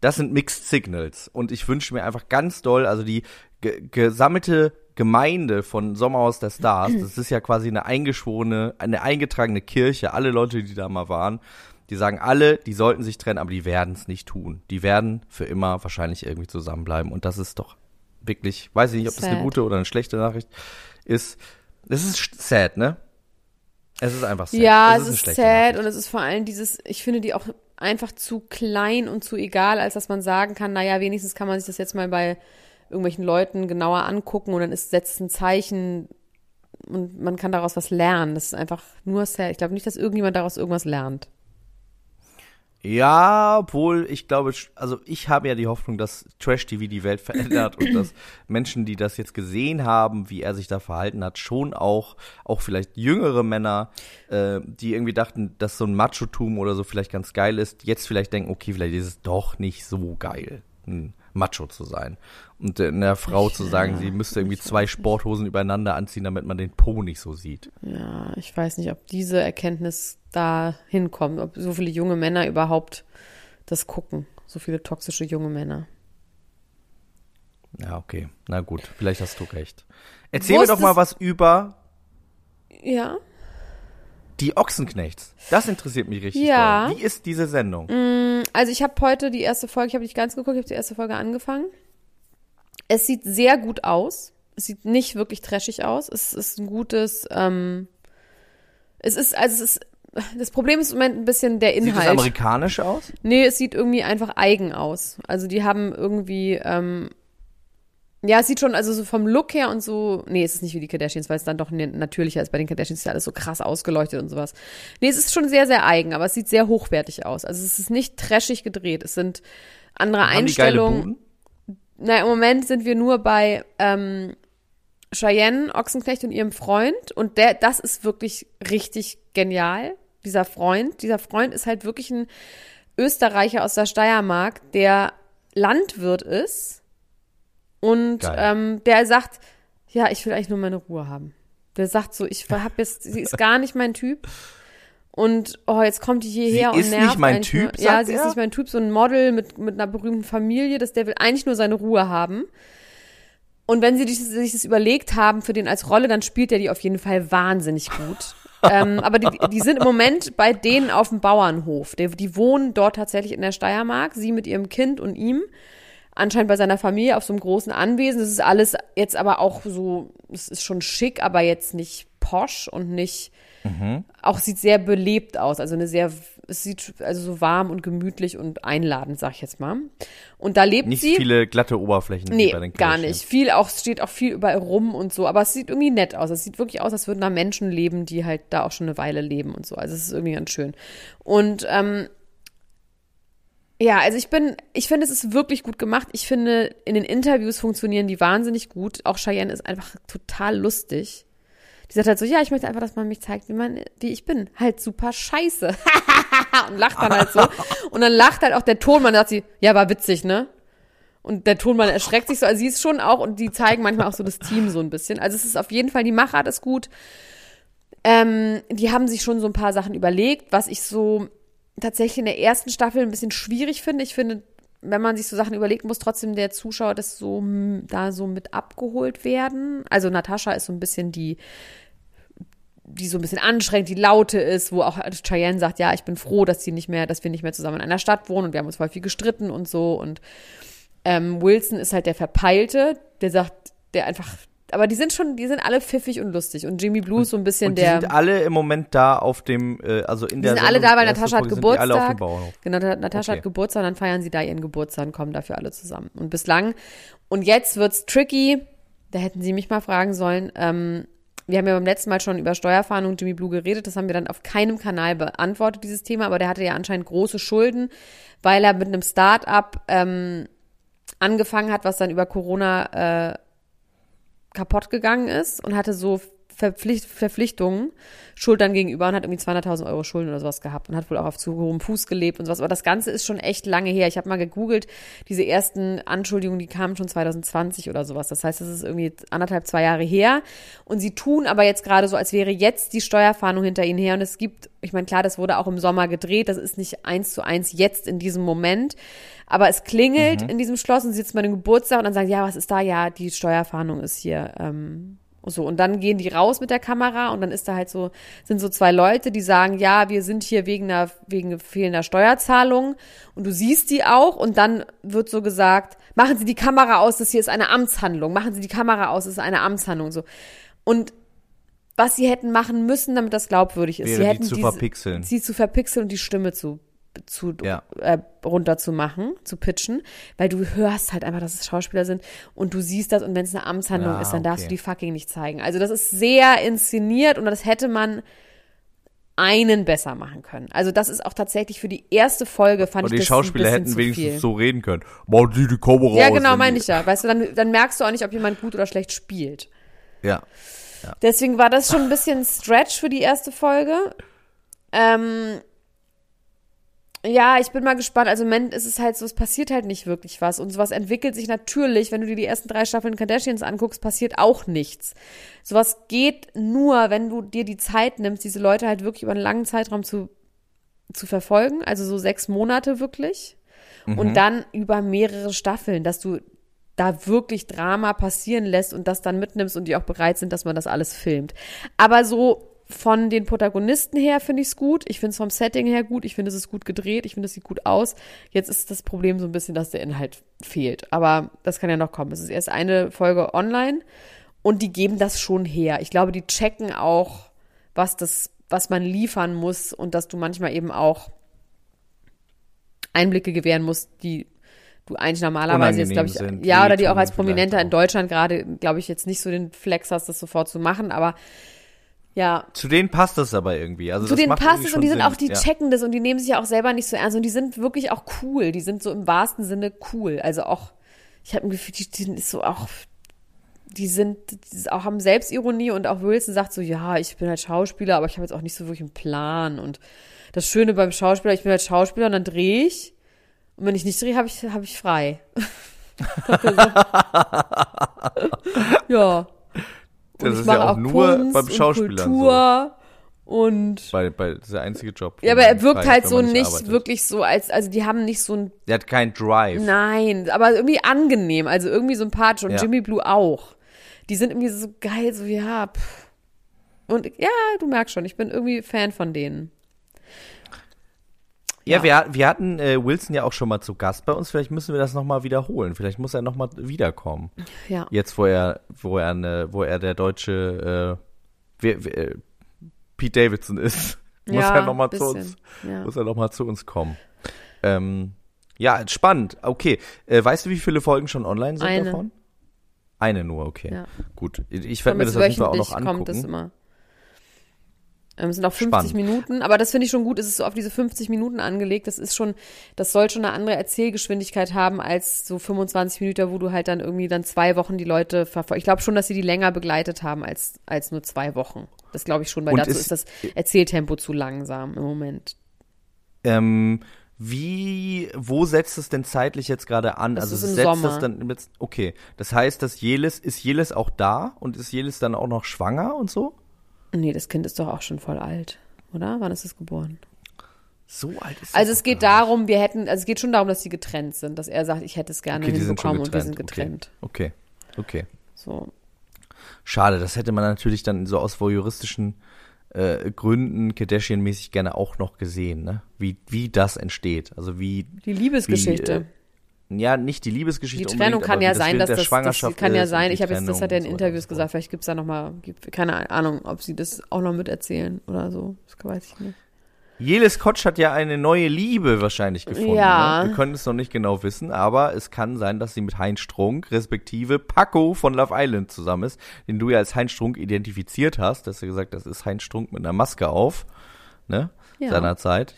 das sind Mixed Signals und ich wünsche mir einfach ganz doll, also die ge gesammelte Gemeinde von Sommerhaus der Stars, das ist ja quasi eine eingeschworene, eine eingetragene Kirche, alle Leute, die da mal waren, die sagen alle, die sollten sich trennen, aber die werden es nicht tun. Die werden für immer wahrscheinlich irgendwie zusammenbleiben und das ist doch wirklich, weiß ich nicht, ob das eine Sad. gute oder eine schlechte Nachricht ist. Es ist sad, ne? Es ist einfach sad. Ja, es es ist schlechte sad Nachricht. und es ist vor allem dieses, ich finde die auch einfach zu klein und zu egal, als dass man sagen kann, naja, wenigstens kann man sich das jetzt mal bei irgendwelchen Leuten genauer angucken und dann ist, setzt ein Zeichen und man kann daraus was lernen. Das ist einfach nur sad. Ich glaube nicht, dass irgendjemand daraus irgendwas lernt. Ja, obwohl ich glaube, also ich habe ja die Hoffnung, dass Trash TV die Welt verändert und dass Menschen, die das jetzt gesehen haben, wie er sich da verhalten hat, schon auch, auch vielleicht jüngere Männer, äh, die irgendwie dachten, dass so ein Machotum oder so vielleicht ganz geil ist, jetzt vielleicht denken, okay, vielleicht ist es doch nicht so geil, ein Macho zu sein. Und einer Frau zu sagen, sie müsste irgendwie zwei Sporthosen übereinander anziehen, damit man den Po nicht so sieht. Ja, ich weiß nicht, ob diese Erkenntnis da hinkommt, ob so viele junge Männer überhaupt das gucken. So viele toxische junge Männer. Ja, okay. Na gut, vielleicht hast du recht. Erzähl mir doch mal was über Ja. Die Ochsenknechts. Das interessiert mich richtig. Ja. doll. Wie ist diese Sendung? Also ich habe heute die erste Folge, ich habe nicht ganz geguckt, ich habe die erste Folge angefangen. Es sieht sehr gut aus. Es sieht nicht wirklich trashig aus. Es ist ein gutes, ähm, es ist, also es ist, das Problem ist im Moment ein bisschen der Sieht es Inhalt. amerikanisch aus? Nee, es sieht irgendwie einfach eigen aus. Also die haben irgendwie, ähm, ja, es sieht schon, also so vom Look her und so, nee, es ist nicht wie die Kardashians, weil es dann doch natürlicher ist. Bei den Kardashians ist ja alles so krass ausgeleuchtet und sowas. Nee, es ist schon sehr, sehr eigen, aber es sieht sehr hochwertig aus. Also es ist nicht trashig gedreht. Es sind andere Haben Einstellungen. Na, im Moment sind wir nur bei ähm, Cheyenne Ochsenknecht und ihrem Freund und der, das ist wirklich richtig genial. Dieser Freund, dieser Freund ist halt wirklich ein Österreicher aus der Steiermark, der Landwirt ist und Geil. ähm, der sagt, ja, ich will eigentlich nur meine Ruhe haben. Der sagt so, ich hab jetzt, sie ist gar nicht mein Typ. Und oh, jetzt kommt die hierher Sie und ist nervt nicht mein Typ, Nur. Ja, sagt sie ist er? nicht mein Typ, so ein Model mit, mit einer berühmten Familie, dass der will eigentlich nur seine Ruhe haben. Und wenn sie sich, sich das überlegt haben für den als Rolle, dann spielt er die auf jeden Fall wahnsinnig gut. ähm, aber die, die sind im Moment bei denen auf dem Bauernhof. Die, die wohnen dort tatsächlich in der Steiermark, sie mit ihrem Kind und ihm. Anscheinend bei seiner Familie auf so einem großen Anwesen. Das ist alles jetzt aber auch so, es ist schon schick, aber jetzt nicht posch und nicht Auch sieht sehr belebt aus, also eine sehr, es sieht also so warm und gemütlich und einladend, sag ich jetzt mal. Und da lebt Nicht sie. viele glatte Oberflächen Nee, gar nicht. Viel auch, steht auch viel überall rum und so, aber es sieht irgendwie nett aus. Es sieht wirklich aus, als würden da Menschen leben, die halt da auch schon eine Weile leben und so. Also es ist irgendwie ganz schön. Und ähm, ja, also ich bin, ich finde, es ist wirklich gut gemacht. Ich finde, in den Interviews funktionieren die wahnsinnig gut. Auch Cheyenne ist einfach total lustig. Die sagt halt so, ja, ich möchte einfach, dass man mich zeigt, wie man, wie ich bin. Halt super scheiße. und lacht dann halt so. Und dann lacht halt auch der Tonmann, sagt sie, ja, war witzig, ne? Und der Tonmann erschreckt sich so, also sie ist schon auch, und die zeigen manchmal auch so das Team so ein bisschen. Also es ist auf jeden Fall, die Machart ist gut. Ähm, die haben sich schon so ein paar Sachen überlegt, was ich so tatsächlich in der ersten Staffel ein bisschen schwierig finde. Ich finde, wenn man sich so Sachen überlegt, muss trotzdem der Zuschauer das so da so mit abgeholt werden. Also Natascha ist so ein bisschen die, die so ein bisschen anstrengend, die laute ist, wo auch Cheyenne sagt, ja, ich bin froh, dass sie nicht mehr, dass wir nicht mehr zusammen in einer Stadt wohnen und wir haben uns voll viel gestritten und so. Und ähm, Wilson ist halt der Verpeilte, der sagt, der einfach, aber die sind schon, die sind alle pfiffig und lustig. Und Jimmy Blue ist so ein bisschen Und die der. sind alle im Moment da auf dem, äh, also in Die der sind alle da, weil Natascha hat die alle auf dem Geburtstag. Bauernhof. Genau, Ta- Natascha Okay. hat Geburtstag, dann feiern sie da ihren Geburtstag und kommen dafür alle zusammen. Und bislang, und jetzt wird's tricky, da hätten sie mich mal fragen sollen, ähm, wir haben ja beim letzten Mal schon über Steuerfahndung Jimmy Blue geredet, das haben wir dann auf keinem Kanal beantwortet, dieses Thema, aber der hatte ja anscheinend große Schulden, weil er mit einem Start-up ähm, angefangen hat, was dann über Corona äh, kaputt gegangen ist und hatte so Verpflicht, Verpflichtungen, Schultern gegenüber und hat irgendwie 200.000 Euro Schulden oder sowas gehabt und hat wohl auch auf zu hohem Fuß gelebt und sowas. Aber das Ganze ist schon echt lange her. Ich habe mal gegoogelt, diese ersten Anschuldigungen, die kamen schon 2020 oder sowas. Das heißt, das ist irgendwie anderthalb, zwei Jahre her. Und sie tun aber jetzt gerade so, als wäre jetzt die Steuerfahndung hinter ihnen her. Und es gibt, ich meine, klar, das wurde auch im Sommer gedreht. Das ist nicht eins zu eins jetzt in diesem Moment. Aber es klingelt in diesem Schloss und sie sitzt bei einem Geburtstag und dann sagen, ja, was ist da? Ja, die Steuerfahndung ist hier. Ähm, so, und dann gehen die raus mit der Kamera und dann ist da halt so, sind so zwei Leute, die sagen, ja, wir sind hier wegen einer, wegen fehlender Steuerzahlung und du siehst die auch und dann wird so gesagt, machen Sie die Kamera aus, das hier ist eine Amtshandlung, machen Sie die Kamera aus, das ist eine Amtshandlung, so. Und was sie hätten machen müssen, damit das glaubwürdig ist, Wäre sie die hätten zu diese, verpixeln. sie zu verpixeln und die Stimme zu zu Ja. äh, runter zu machen, zu pitchen, weil du hörst halt einfach, dass es Schauspieler sind und du siehst das und wenn es eine Amtshandlung Ah, ist, dann darfst du okay. die fucking nicht zeigen. Also das ist sehr inszeniert und das hätte man einen besser machen können. Also das ist auch tatsächlich für die erste Folge fand Und ich die das Schauspieler ein bisschen hätten zu wenigstens viel. so reden können. Machen Sie die Kamera Ja, genau, meine die- ich ja. Weißt du, dann, dann merkst du auch nicht, ob jemand gut oder schlecht spielt. Ja. Deswegen war das schon ein bisschen Stretch für die erste Folge. Ähm, ja, ich bin mal gespannt. Also im Moment ist es halt so, es passiert halt nicht wirklich was. Und sowas entwickelt sich natürlich, wenn du dir die ersten drei Staffeln Kardashians anguckst, passiert auch nichts. Sowas geht nur, wenn du dir die Zeit nimmst, diese Leute halt wirklich über einen langen Zeitraum zu, zu verfolgen. Also so sechs Monate wirklich. Und dann über mehrere Staffeln, dass du da wirklich Drama passieren lässt und das dann mitnimmst und die auch bereit sind, dass man das alles filmt. Aber so von den Protagonisten her finde ich es gut. Ich finde es vom Setting her gut. Ich finde, es ist gut gedreht. Ich finde, es sieht gut aus. Jetzt ist das Problem so ein bisschen, dass der Inhalt fehlt. Aber das kann ja noch kommen. Es ist erst eine Folge online und die geben das schon her. Ich glaube, die checken auch, was das, was man liefern muss und dass du manchmal eben auch Einblicke gewähren musst, die du eigentlich normalerweise jetzt, glaube ich, sind, ja, oder die auch als Prominenter in. Deutschland gerade, glaube ich, jetzt nicht so den Flex hast, das sofort zu machen, aber ja, Zu denen passt das aber irgendwie. Also zu denen passt es und die sind Sinn. auch, die ja. checken das und die nehmen sich ja auch selber nicht so ernst und die sind wirklich auch cool. Die sind so im wahrsten Sinne cool. Also auch, ich habe ein Gefühl, die, die sind so auch, die sind, die sind auch haben Selbstironie und auch Wilson sagt so, ja, ich bin halt Schauspieler, aber ich habe jetzt auch nicht so wirklich einen Plan und das Schöne beim Schauspieler, ich bin halt Schauspieler und dann drehe ich und wenn ich nicht drehe, habe ich, habe ich frei. ja. Und Das ist ja auch nur Kunst beim und Schauspielern so. Kultur und Bei, bei, das ist der einzige Job. ja, aber er wirkt frei halt so nicht arbeitet. wirklich so als, also die haben nicht so ein, Der hat keinen Drive. nein, aber irgendwie angenehm, also irgendwie sympathisch und Ja. Jimmy Blue auch. Die sind irgendwie so geil, so ja, pff. Und ja, du merkst schon, ich bin irgendwie Fan von denen. Ja, wir, wir hatten äh, Wilson ja auch schon mal zu Gast bei uns. Vielleicht müssen wir das nochmal wiederholen. Vielleicht muss er nochmal wiederkommen. Ja. Jetzt, wo er, wo er, ne, wo er der deutsche, äh, wer, wer, Pete Davidson ist, muss Ja, er noch mal zu uns, ja. muss er noch mal zu uns kommen. Ähm, ja, spannend. Okay, äh, weißt du, wie viele Folgen schon online sind Eine. davon? Eine nur, okay. Ja. Gut, ich werde mir das auf jeden Fall auch noch wöchentlich kommt das angucken. immer. Ähm, Es sind auch 50 Spannend. Minuten, aber das finde ich schon gut. Es ist so auf diese 50 Minuten angelegt. Das ist schon, das soll schon eine andere Erzählgeschwindigkeit haben als so 25 Minuten, wo du halt dann irgendwie dann zwei Wochen die Leute verfolgst. Ich glaube schon, dass sie die länger begleitet haben als, als nur zwei Wochen. Das glaube ich schon, weil Und dazu ist- ist das Erzähltempo zu langsam im Moment. Ähm, wie, wo setzt es denn zeitlich jetzt gerade an? Das also setzt Sommer. das dann jetzt, okay. Das heißt, dass Jelis, ist Jelis auch da und ist Jelis dann auch noch schwanger und so? Nee, das Kind ist doch auch schon voll alt, oder? Wann ist es geboren? So alt ist Also es geht doch gar darum, wir hätten, also es geht schon darum, dass sie getrennt sind, dass er sagt, ich hätte es gerne. Okay, hinbekommen und wir sind getrennt. Okay. okay. Okay. So. Schade, das hätte man natürlich dann so aus voyeuristischen äh, Gründen Kardashian-mäßig gerne auch noch gesehen, ne? Wie, wie das entsteht. Also wie, Die Liebesgeschichte. Ja, nicht die Liebesgeschichte Die Trennung kann ja sein, dass das, das kann ja sein. Ich habe jetzt, das hat er in Interviews so gesagt. Vielleicht gibt's da noch mal, gibt, keine Ahnung, ob sie das auch noch miterzählen oder so. Das weiß ich nicht. Jelis Kotsch hat ja eine neue Liebe wahrscheinlich gefunden. Ja. Ne? Wir können es noch nicht genau wissen, aber es kann sein, dass sie mit Heinz Strunk, respektive Paco von Love Island zusammen ist, den du ja als Heinz Strunk identifiziert hast. Du hast ja gesagt, das ist Heinz Strunk mit einer Maske auf, ne? Ja. Seinerzeit.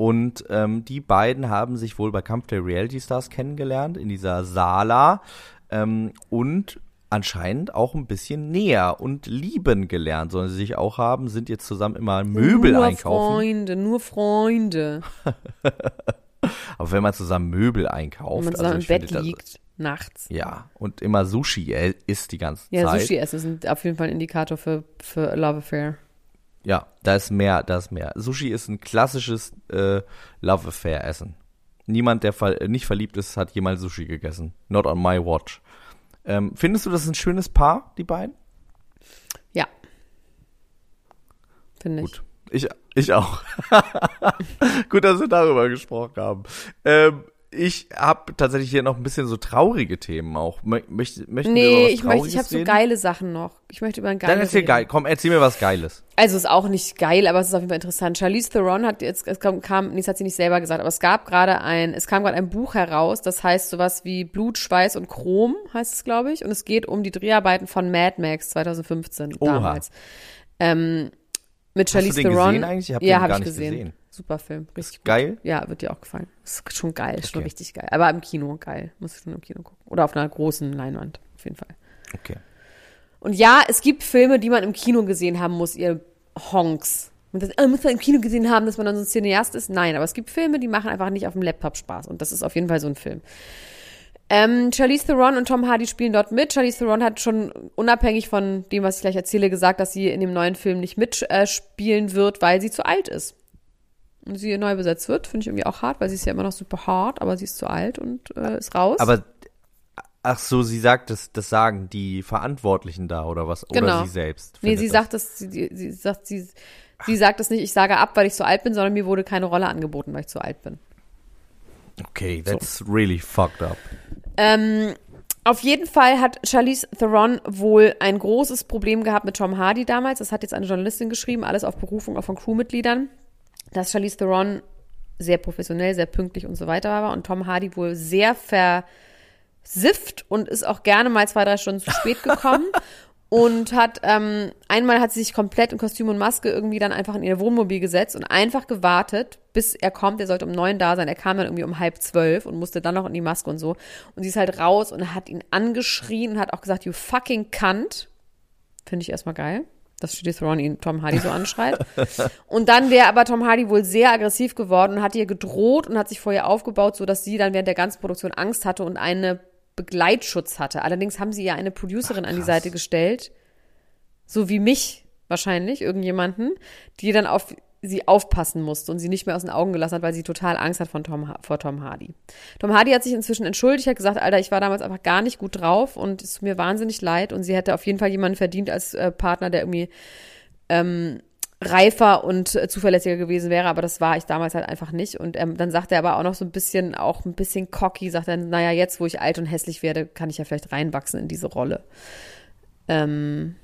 Und ähm, die beiden haben sich wohl bei Kampf der Reality Stars kennengelernt, in dieser Sala. Ähm, und anscheinend auch ein bisschen näher und lieben gelernt, sollen sie sich auch haben, sind jetzt zusammen immer Möbel nur einkaufen. Freunde, nur Freunde. Aber wenn man zusammen Möbel einkauft, Wenn man also zusammen im ich finde Bett das, liegt, nachts. ja, und immer Sushi äh, isst die ganze Ja, Zeit. Sushi essen sind auf jeden Fall ein Indikator für, für Love Affair. Ja, da ist mehr, da ist mehr. Sushi ist ein klassisches äh, Love Affair Essen. Niemand, der ver nicht verliebt ist, hat jemals Sushi gegessen. Not on my watch. Ähm, findest du das ein schönes Paar, die beiden? Ja. Finde ich. Gut. Ich, ich auch. Gut, dass wir darüber gesprochen haben. Ähm, ich habe tatsächlich hier noch ein bisschen so traurige Themen auch. Mö möcht, möchten Nee, was ich möchte, ich habe so reden? geile Sachen noch. Ich möchte über ein geiles Dann erzähl geil. Komm, erzähl mir was Geiles. Also ist auch nicht geil, aber es ist auf jeden Fall interessant. Charlize Theron hat jetzt, es kam, kam nee, das hat sie nicht selber gesagt, aber es gab gerade ein, es kam gerade ein Buch heraus, das heißt sowas wie Blut, Schweiß und Chrom, heißt es, glaube ich. Und es geht um die Dreharbeiten von Mad Max 2015 Oha. damals. Ähm, mit Charlize Theron. gesehen eigentlich? Ich hab ja, habe ich gesehen. gesehen. Super Film, richtig. Geil? Ja, wird dir auch gefallen. Ist schon geil, ist schon Okay. richtig geil. Aber im Kino geil. Muss ich schon im Kino gucken. Oder auf einer großen Leinwand, auf jeden Fall. Okay. Und ja, es gibt Filme, die man im Kino gesehen haben muss, ihr Honks. Und das, äh, muss man im Kino gesehen haben, dass man dann so ein Cineast ist? Nein, aber es gibt Filme, die machen einfach nicht auf dem Laptop Spaß. Und das ist auf jeden Fall so ein Film. Ähm, Charlize Theron und Tom Hardy spielen dort mit. Charlize Theron hat schon unabhängig von dem, was ich gleich erzähle, gesagt, dass sie in dem neuen Film nicht mitspielen äh, spielen wird, weil sie zu alt ist. Und sie neu besetzt wird, finde ich irgendwie auch hart, weil sie ist ja immer noch super hart, aber sie ist zu alt und äh, ist raus. Aber, ach so, sie sagt, das, das sagen die Verantwortlichen da oder was? Oder Genau. sie selbst? Nee, sie das? sagt das, sie, sie sagt, sie, sie sagt das nicht, ich sage ab, weil ich zu alt bin, sondern mir wurde keine Rolle angeboten, weil ich zu alt bin. Okay, that's really fucked up. Ähm, auf jeden Fall hat Charlize Theron wohl ein großes Problem gehabt mit Tom Hardy damals. Das hat jetzt eine Journalistin geschrieben, alles auf Berufung auch von Crewmitgliedern, dass Charlize Theron sehr professionell, sehr pünktlich und so weiter war und Tom Hardy wohl sehr versifft und ist auch gerne mal zwei, drei Stunden zu spät gekommen. Und hat, ähm, einmal hat sie sich komplett in Kostüm und Maske irgendwie dann einfach in ihr Wohnmobil gesetzt und einfach gewartet, bis er kommt. Er sollte um neun da sein. Er kam dann irgendwie um halb zwölf und musste dann noch in die Maske und so. Und sie ist halt raus und hat ihn angeschrien und hat auch gesagt, you fucking cunt. Finde ich erstmal geil, dass Judy Theron ihn Tom Hardy so anschreit. und dann wäre aber Tom Hardy wohl sehr aggressiv geworden und hat ihr gedroht und hat sich vor ihr aufgebaut, so dass sie dann während der ganzen Produktion Angst hatte und eine Begleitschutz hatte. Allerdings haben sie ja eine Producerin an die Seite gestellt, so wie mich wahrscheinlich, irgendjemanden, die dann auf sie aufpassen musste und sie nicht mehr aus den Augen gelassen hat, weil sie total Angst hat von Tom, vor Tom Hardy. Tom Hardy hat sich inzwischen entschuldigt, hat gesagt, Alter, ich war damals einfach gar nicht gut drauf und es tut mir wahnsinnig leid und sie hätte auf jeden Fall jemanden verdient als äh, Partner, der irgendwie ähm, reifer und äh, zuverlässiger gewesen wäre, aber das war ich damals halt einfach nicht. Und ähm, dann sagt er aber auch noch so ein bisschen, auch ein bisschen cocky, sagt er, naja, jetzt, wo ich alt und hässlich werde, kann ich ja vielleicht reinwachsen in diese Rolle. Ähm,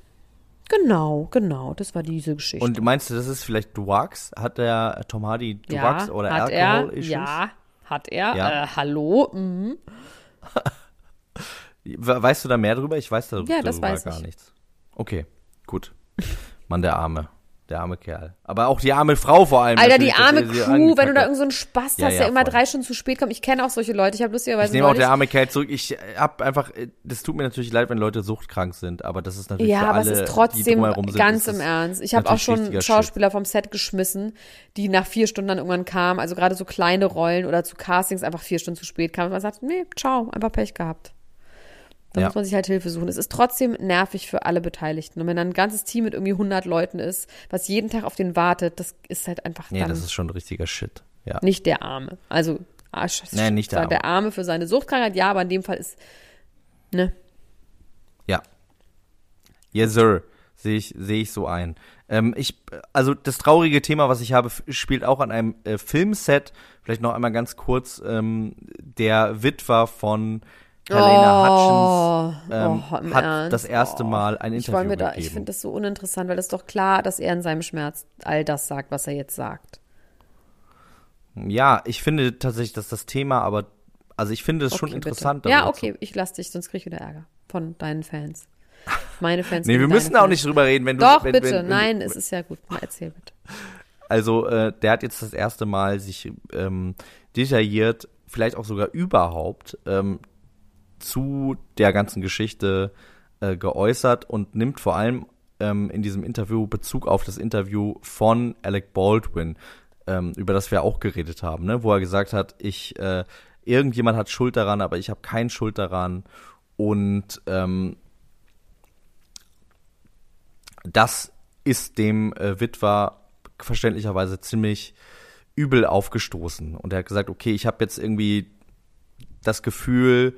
Genau, genau, das war diese Geschichte. Und meinst du, das ist vielleicht Drugs? Hat der Tom Hardy ja, Drugs oder hat Alkohol-Issues? er, Ja, hat er. Ja. Äh, hallo? Mhm. We- Weißt du da mehr drüber? Ich weiß darüber, Ja, darüber weiß gar ich. nichts. Okay, gut. Mann, der Arme. Der arme Kerl. Aber auch die arme Frau vor allem. Alter, die arme Crew, wenn du da hat. irgend so einen Spaß Ja, hast, ja, der immer voll. drei Stunden zu spät kommt. Ich kenne auch solche Leute. Ich habe lustigerweise Ich nehme auch der arme Kerl zurück. Ich hab einfach, das tut mir natürlich leid, wenn Leute suchtkrank sind, aber das ist natürlich Ja, für aber alle, es ist trotzdem sind, ganz ist im Ernst. Ich habe auch schon Schauspieler vom Set geschmissen, die nach vier Stunden dann irgendwann kamen. Also gerade so kleine Rollen oder zu Castings einfach vier Stunden zu spät kamen. Und man sagt, nee, ciao, einfach Pech gehabt. Da Ja. muss man sich halt Hilfe suchen. Es ist trotzdem nervig für alle Beteiligten. Und wenn dann ein ganzes Team mit irgendwie 100 Leuten ist, was jeden Tag auf den wartet, das ist halt einfach Nee, das ist schon richtiger Shit. Ja. nicht der Arme. Also, ah, sch- Nee, nicht der Arme. der Arme für seine Suchtkrankheit, ja, aber in dem Fall ist, ne? Ja. Yes, sir. Sehe ich, sehe ich so ein. Ähm, ich, also das traurige Thema, was ich habe, spielt auch an einem äh, Filmset. Vielleicht noch einmal ganz kurz. Ähm, der Witwer von Helena Hutchins ähm, oh, hat Ernst? das erste Oh. Mal ein Ich, Interview wollte mir da, gegeben. ich finde das so uninteressant, weil es doch klar, dass er in seinem Schmerz all das sagt, was er jetzt sagt. ja, ich finde tatsächlich, dass das Thema, aber also ich finde es schon Okay, interessant. Bitte. Ja, okay, ich lass dich, sonst krieg ich wieder Ärger von deinen Fans. Meine Fans. Nee, wir müssen auch Fans. nicht drüber reden, wenn du Doch, wenn, bitte. wenn, wenn, Nein, es ist ja gut. Mal erzähl bitte. Also äh, der hat jetzt das erste Mal sich ähm, detailliert, vielleicht auch sogar überhaupt, ähm, zu der ganzen Geschichte äh, geäußert und nimmt vor allem ähm, in diesem Interview Bezug auf das Interview von Alec Baldwin, ähm, über das wir auch geredet haben, ne? wo er gesagt hat, ich äh, irgendjemand hat Schuld daran, aber ich habe keine Schuld daran und ähm, das ist dem äh, Witwer verständlicherweise ziemlich übel aufgestoßen. Und er hat gesagt, okay, ich habe jetzt irgendwie das Gefühl,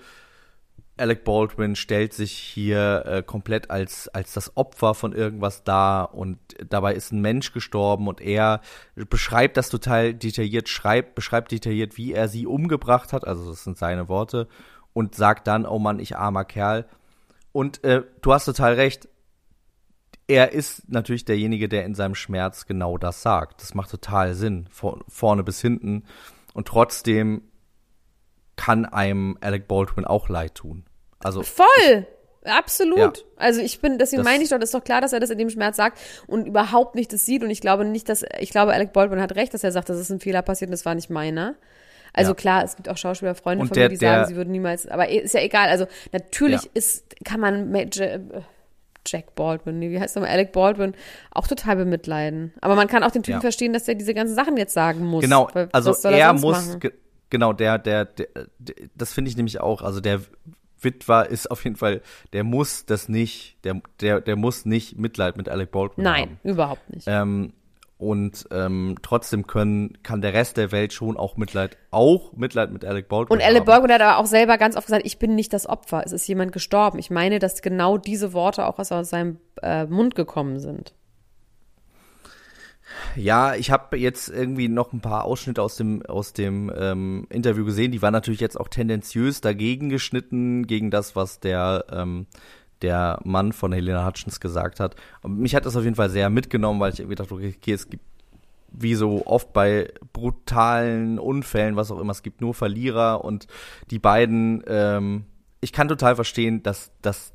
Alec Baldwin stellt sich hier äh, komplett als, als das Opfer von irgendwas dar und dabei ist ein Mensch gestorben und er beschreibt das total detailliert, schreibt, beschreibt detailliert, wie er sie umgebracht hat, also das sind seine Worte, und sagt dann, oh Mann, ich armer Kerl. Und äh, du hast total recht, er ist natürlich derjenige, der in seinem Schmerz genau das sagt. Das macht total Sinn, vor, vorne bis hinten. Und trotzdem kann einem Alec Baldwin auch leid tun. Also Voll! Absolut. Ja. Also ich bin, deswegen Das- meine ich doch, das ist doch klar, dass er das in dem Schmerz sagt und überhaupt nicht das sieht. Und ich glaube nicht, dass, ich glaube, Alec Baldwin hat recht, dass er sagt, das ist ein Fehler passiert und das war nicht meiner. Also Ja. klar, es gibt auch Schauspielerfreunde Und von der- mir, die sagen, der- sie würden niemals, aber ist ja egal. Also natürlich Ja. ist, kann man äh, Jack Baldwin, nee, wie heißt nochmal, Alec Baldwin, auch total bemitleiden. Aber man kann auch den Typen verstehen, dass er diese ganzen Sachen jetzt sagen muss. Genau, also er sonst muss, genau, der, der, der, der das finde ich nämlich auch, also der Witwer ist auf jeden Fall, der muss das nicht, der, der, der muss nicht Mitleid mit Alec Baldwin haben. Nein, überhaupt nicht. Ähm, und ähm, trotzdem können, kann der Rest der Welt schon auch Mitleid, auch Mitleid mit Alec Baldwin Und Alec. Baldwin hat aber auch selber ganz oft gesagt, ich bin nicht das Opfer, es ist jemand gestorben. Ich meine, dass genau diese Worte auch aus, aus seinem äh, Mund gekommen sind. Ja, ich habe jetzt irgendwie noch ein paar Ausschnitte aus dem aus dem ähm, Interview gesehen. Die waren natürlich jetzt auch tendenziös dagegen geschnitten gegen das, was der ähm, der Mann von Helena Hutchins gesagt hat. Und mich hat das auf jeden Fall sehr mitgenommen, weil ich irgendwie dachte, okay, es gibt wie so oft bei brutalen Unfällen, was auch immer, es gibt nur Verlierer und die beiden, ähm, ich kann total verstehen, dass, dass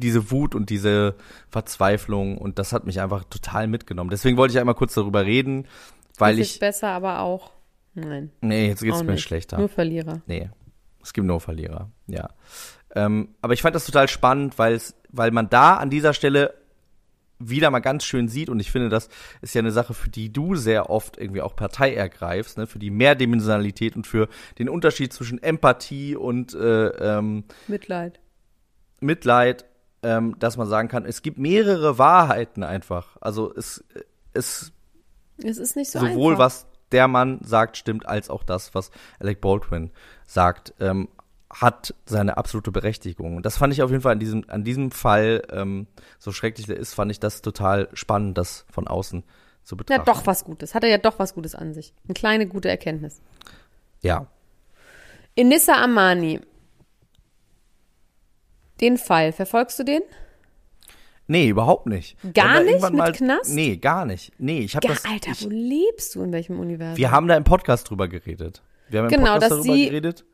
diese Wut und diese Verzweiflung und das hat mich einfach total mitgenommen. Deswegen wollte ich einmal kurz darüber reden, weil Das ist ich, besser, aber auch. Nein. nee, jetzt geht's mir nicht. schlechter. Nur Verlierer. Nee, es gibt nur Verlierer, ja. Ähm, aber ich fand das total spannend, weil es, weil man da an dieser Stelle wieder mal ganz schön sieht und ich finde, das ist ja eine Sache, für die du sehr oft irgendwie auch Partei ergreifst, ne, für die Mehrdimensionalität und für den Unterschied zwischen Empathie und äh, ähm, Mitleid. Mitleid, ähm, dass man sagen kann, es gibt mehrere Wahrheiten einfach. Also es, es Es ist nicht so sowohl einfach. was der Mann sagt stimmt, als auch das, was Alec Baldwin sagt, ähm, hat seine absolute Berechtigung. Und das fand ich auf jeden Fall an diesem, an diesem Fall, ähm, so schrecklich der ist, fand ich das total spannend, das von außen zu Ja, betrachten. doch was Gutes. Hat er ja doch was Gutes an sich. Eine kleine gute Erkenntnis. Ja. Inissa Amani. Den Fall, verfolgst du den? Nee, überhaupt nicht. Gar nicht mit Knast? Nee, gar nicht. Nee, ich habe Ja, das. Alter, ich, wo lebst du? In welchem Universum? wir haben da im Podcast drüber geredet. Wir haben im Genau, Podcast dass darüber sie- geredet.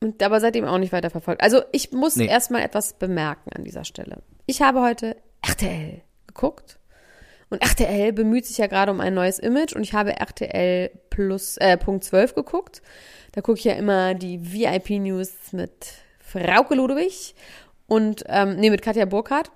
Und aber seitdem auch nicht weiter verfolgt. Also ich muss Nee. erstmal etwas bemerken an dieser Stelle. Ich habe heute RTL geguckt. Und RTL bemüht sich ja gerade um ein neues Image und ich habe RTL plus äh, Punkt 12 geguckt. Da gucke ich ja immer die VIP-News mit Frauke Ludwig und ähm, nee, mit Katja Burkhardt.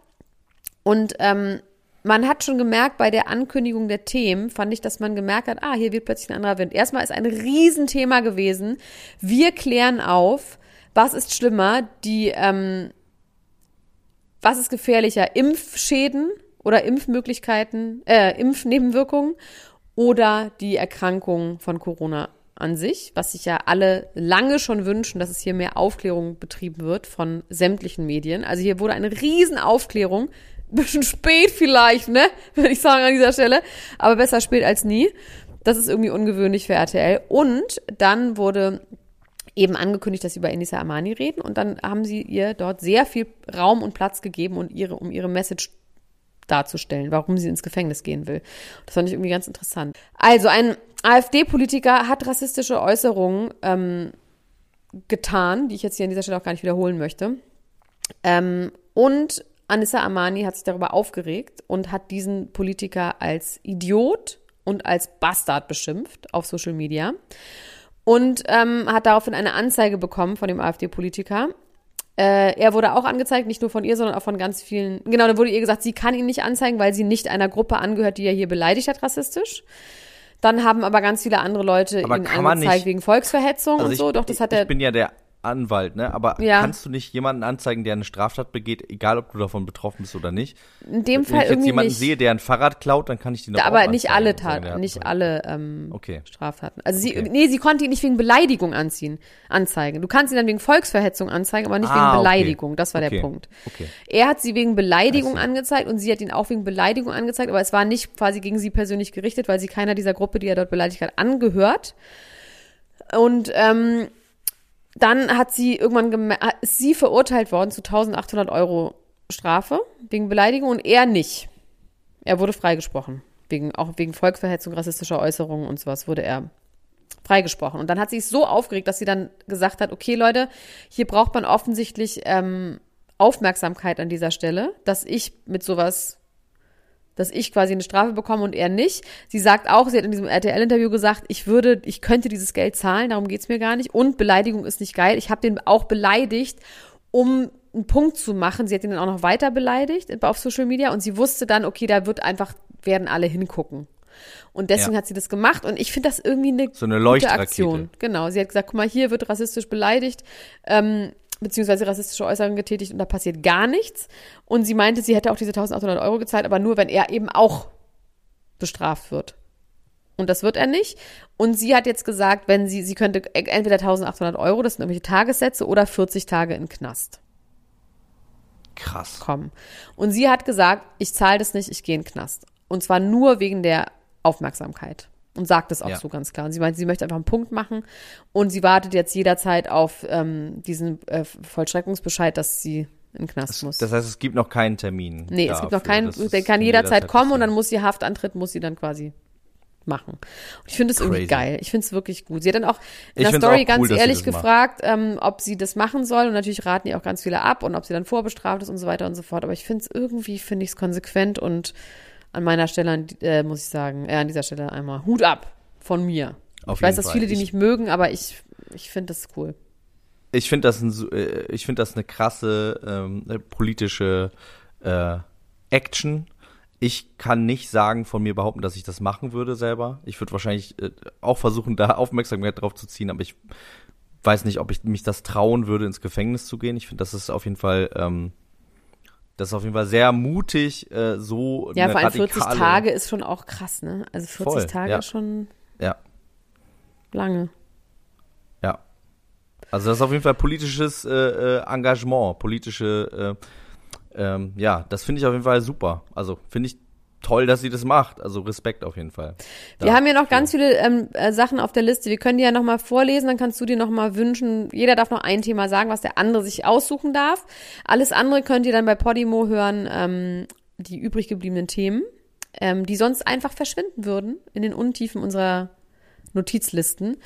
Und ähm, man hat schon gemerkt, bei der Ankündigung der Themen fand ich, dass man gemerkt hat, ah, hier wird plötzlich ein anderer Wind. Erstmal ist ein Riesenthema gewesen. Wir klären auf, was ist schlimmer, die, ähm, was ist gefährlicher, Impfschäden oder Impfmöglichkeiten, äh, Impfnebenwirkungen oder die Erkrankung von Corona an sich, was sich ja alle lange schon wünschen, dass es hier mehr Aufklärung betrieben wird von sämtlichen Medien. Also hier wurde eine Riesenaufklärung, bisschen spät vielleicht, ne, würde ich sagen an dieser Stelle, aber besser spät als nie. Das ist irgendwie ungewöhnlich für RTL. Und dann wurde eben angekündigt, dass sie über Enisa Amani reden und dann haben sie ihr dort sehr viel Raum und Platz gegeben und ihre, um ihre Message darzustellen, warum sie ins Gefängnis gehen will. Das fand ich irgendwie ganz interessant. Also ein AfD-Politiker hat rassistische Äußerungen ähm, getan, die ich jetzt hier an dieser Stelle auch gar nicht wiederholen möchte. Ähm, und Anissa Amani hat sich darüber aufgeregt und hat diesen Politiker als Idiot und als Bastard beschimpft auf Social Media und ähm, hat daraufhin eine Anzeige bekommen von dem AfD-Politiker. Äh, er wurde auch angezeigt, nicht nur von ihr, sondern auch von ganz vielen. Genau, da wurde ihr gesagt, sie kann ihn nicht anzeigen, weil sie nicht einer Gruppe angehört, die er hier beleidigt hat, rassistisch. Dann haben aber ganz viele andere Leute Aber ihn angezeigt wegen Volksverhetzung Also und ich, so. Doch, das hat er. ich bin ja der Anwalt, ne? Aber Ja. kannst du nicht jemanden anzeigen, der eine Straftat begeht, egal ob du davon betroffen bist oder nicht? in dem Wenn Fall ich jetzt irgendwie jemanden nicht. sehe, der ein Fahrrad klaut, dann kann ich den aber auch nicht anzeigen alle sagen, der Taten, nicht alle ähm, Okay. Straftaten. Also sie, Okay. nee, sie konnte ihn nicht wegen Beleidigung anziehen, anzeigen. Du kannst ihn dann wegen Volksverhetzung anzeigen, aber nicht Ah, wegen okay. Beleidigung. Das war der Okay. Punkt. Okay. Er hat sie wegen Beleidigung see. angezeigt und sie hat ihn auch wegen Beleidigung angezeigt, aber es war nicht quasi gegen sie persönlich gerichtet, weil sie keiner dieser Gruppe, die er dort beleidigt hat, angehört. Und ähm, dann hat sie irgendwann hat- ist sie verurteilt worden zu 1800 Euro Strafe wegen Beleidigung und er nicht. Er wurde freigesprochen. Wegen, auch wegen Volksverhetzung, rassistischer Äußerungen und sowas wurde er freigesprochen. Und dann hat sie sich so aufgeregt, dass sie dann gesagt hat, okay Leute, hier braucht man offensichtlich ähm, Aufmerksamkeit an dieser Stelle, dass ich mit sowas dass ich quasi eine Strafe bekomme und er nicht. Sie sagt auch, sie hat in diesem RTL-Interview gesagt, ich würde, ich könnte dieses Geld zahlen, darum geht's mir gar nicht. Und Beleidigung ist nicht geil. Ich habe den auch beleidigt, um einen Punkt zu machen. Sie hat ihn dann auch noch weiter beleidigt auf Social Media und sie wusste dann, okay, da wird einfach, werden alle hingucken. Und deswegen Ja. hat sie das gemacht und ich finde das irgendwie eine, So eine gute. Aktion. Genau, sie hat gesagt, guck mal, hier wird rassistisch beleidigt, ähm, beziehungsweise rassistische Äußerungen getätigt und da passiert gar nichts. Und sie meinte, sie hätte auch diese 1800 Euro gezahlt, aber nur, wenn er eben auch bestraft wird. Und das wird er nicht. Und sie hat jetzt gesagt, wenn sie, sie könnte entweder 1800 Euro, das sind irgendwelche Tagessätze, oder 40 Tage in Knast Krass. kommen. Und sie hat gesagt, ich zahle das nicht, ich gehe in den Knast. Und zwar nur wegen der Aufmerksamkeit. Und sagt es auch Ja. so ganz klar. Und sie meint, sie möchte einfach einen Punkt machen. Und sie wartet jetzt jederzeit auf ähm, diesen äh, Vollstreckungsbescheid, dass sie in den Knast muss. Das heißt, es gibt noch keinen Termin. nee, es gibt noch dafür. keinen, Das der kann jederzeit kommen und dann muss sie Haftantritt, muss sie dann quasi machen. Und ich finde es irgendwie geil. Ich finde es wirklich gut. Sie hat dann auch in Ich der Story ganz cool, sie ehrlich das gefragt, ähm, ob sie das machen soll. Und natürlich raten ihr auch ganz viele ab und ob sie dann vorbestraft ist und so weiter und so fort. Aber ich finde es irgendwie, finde ich es konsequent und an meiner Stelle, äh, muss ich sagen, äh, an dieser Stelle einmal Hut ab von mir. Auf ich weiß, dass Fall. viele die Ich- nicht mögen, aber ich, ich finde das cool. Ich finde das, ein, äh, ich finde das eine krasse ähm, äh, politische äh, Action. Ich kann nicht sagen von mir behaupten, dass ich das machen würde selber. Ich würde wahrscheinlich äh, auch versuchen, da Aufmerksamkeit drauf zu ziehen, aber ich weiß nicht, ob ich mich das trauen würde, ins Gefängnis zu gehen. Ich finde, das ist auf jeden Fall, ähm, das ist auf jeden Fall sehr mutig, äh, so Ja, vor allem 40 radikale- Tage ist schon auch krass, ne? Also 40 Voll, Tage ja. ist schon Ja, lange. ja. Also das ist auf jeden Fall politisches äh, äh, Engagement, politische, äh, ähm, ja, das finde ich auf jeden Fall super. Also finde ich toll, dass sie das macht. Also Respekt auf jeden Fall. Wir haben ja noch ganz viele ähm, äh, Sachen auf der Liste. Wir können die ja nochmal vorlesen, dann kannst du dir nochmal wünschen. Jeder darf noch ein Thema sagen, was der andere sich aussuchen darf. Alles andere könnt ihr dann bei Podimo hören. Ähm, die übrig gebliebenen Themen, ähm, die sonst einfach verschwinden würden in den Untiefen unserer Notizlisten.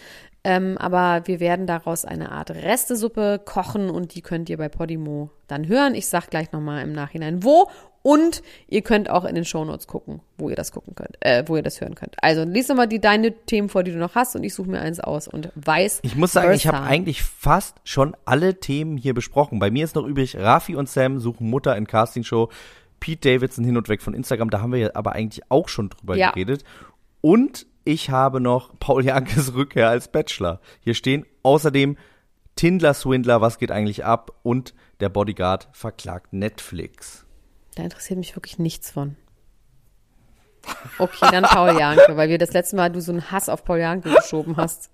Ähm, aber wir werden daraus eine Art Restesuppe kochen und die könnt ihr bei Podimo dann hören. Ich sag gleich nochmal im Nachhinein wo. Und ihr könnt auch in den Shownotes gucken, wo ihr das gucken könnt, äh, wo ihr das hören könnt. Also lies nochmal die deine Themen vor, die du noch hast und ich suche mir eins aus und weiß. Ich muss sagen, ich habe eigentlich fast schon alle Themen hier besprochen. Bei mir ist noch übrig, Rafi und Sam suchen Mutter in Castingshow. Pete Davidson hin und weg von Instagram, da haben wir ja aber eigentlich auch schon drüber Ja. geredet. Und ich habe noch Paul Jankes Rückkehr als Bachelor. Hier stehen außerdem Tindler Swindler, was geht eigentlich ab? Und der Bodyguard verklagt Netflix. Da interessiert mich wirklich nichts von. Okay, dann Paul Janke, weil wir das letzte Mal du so einen Hass auf Paul Janke geschoben hast.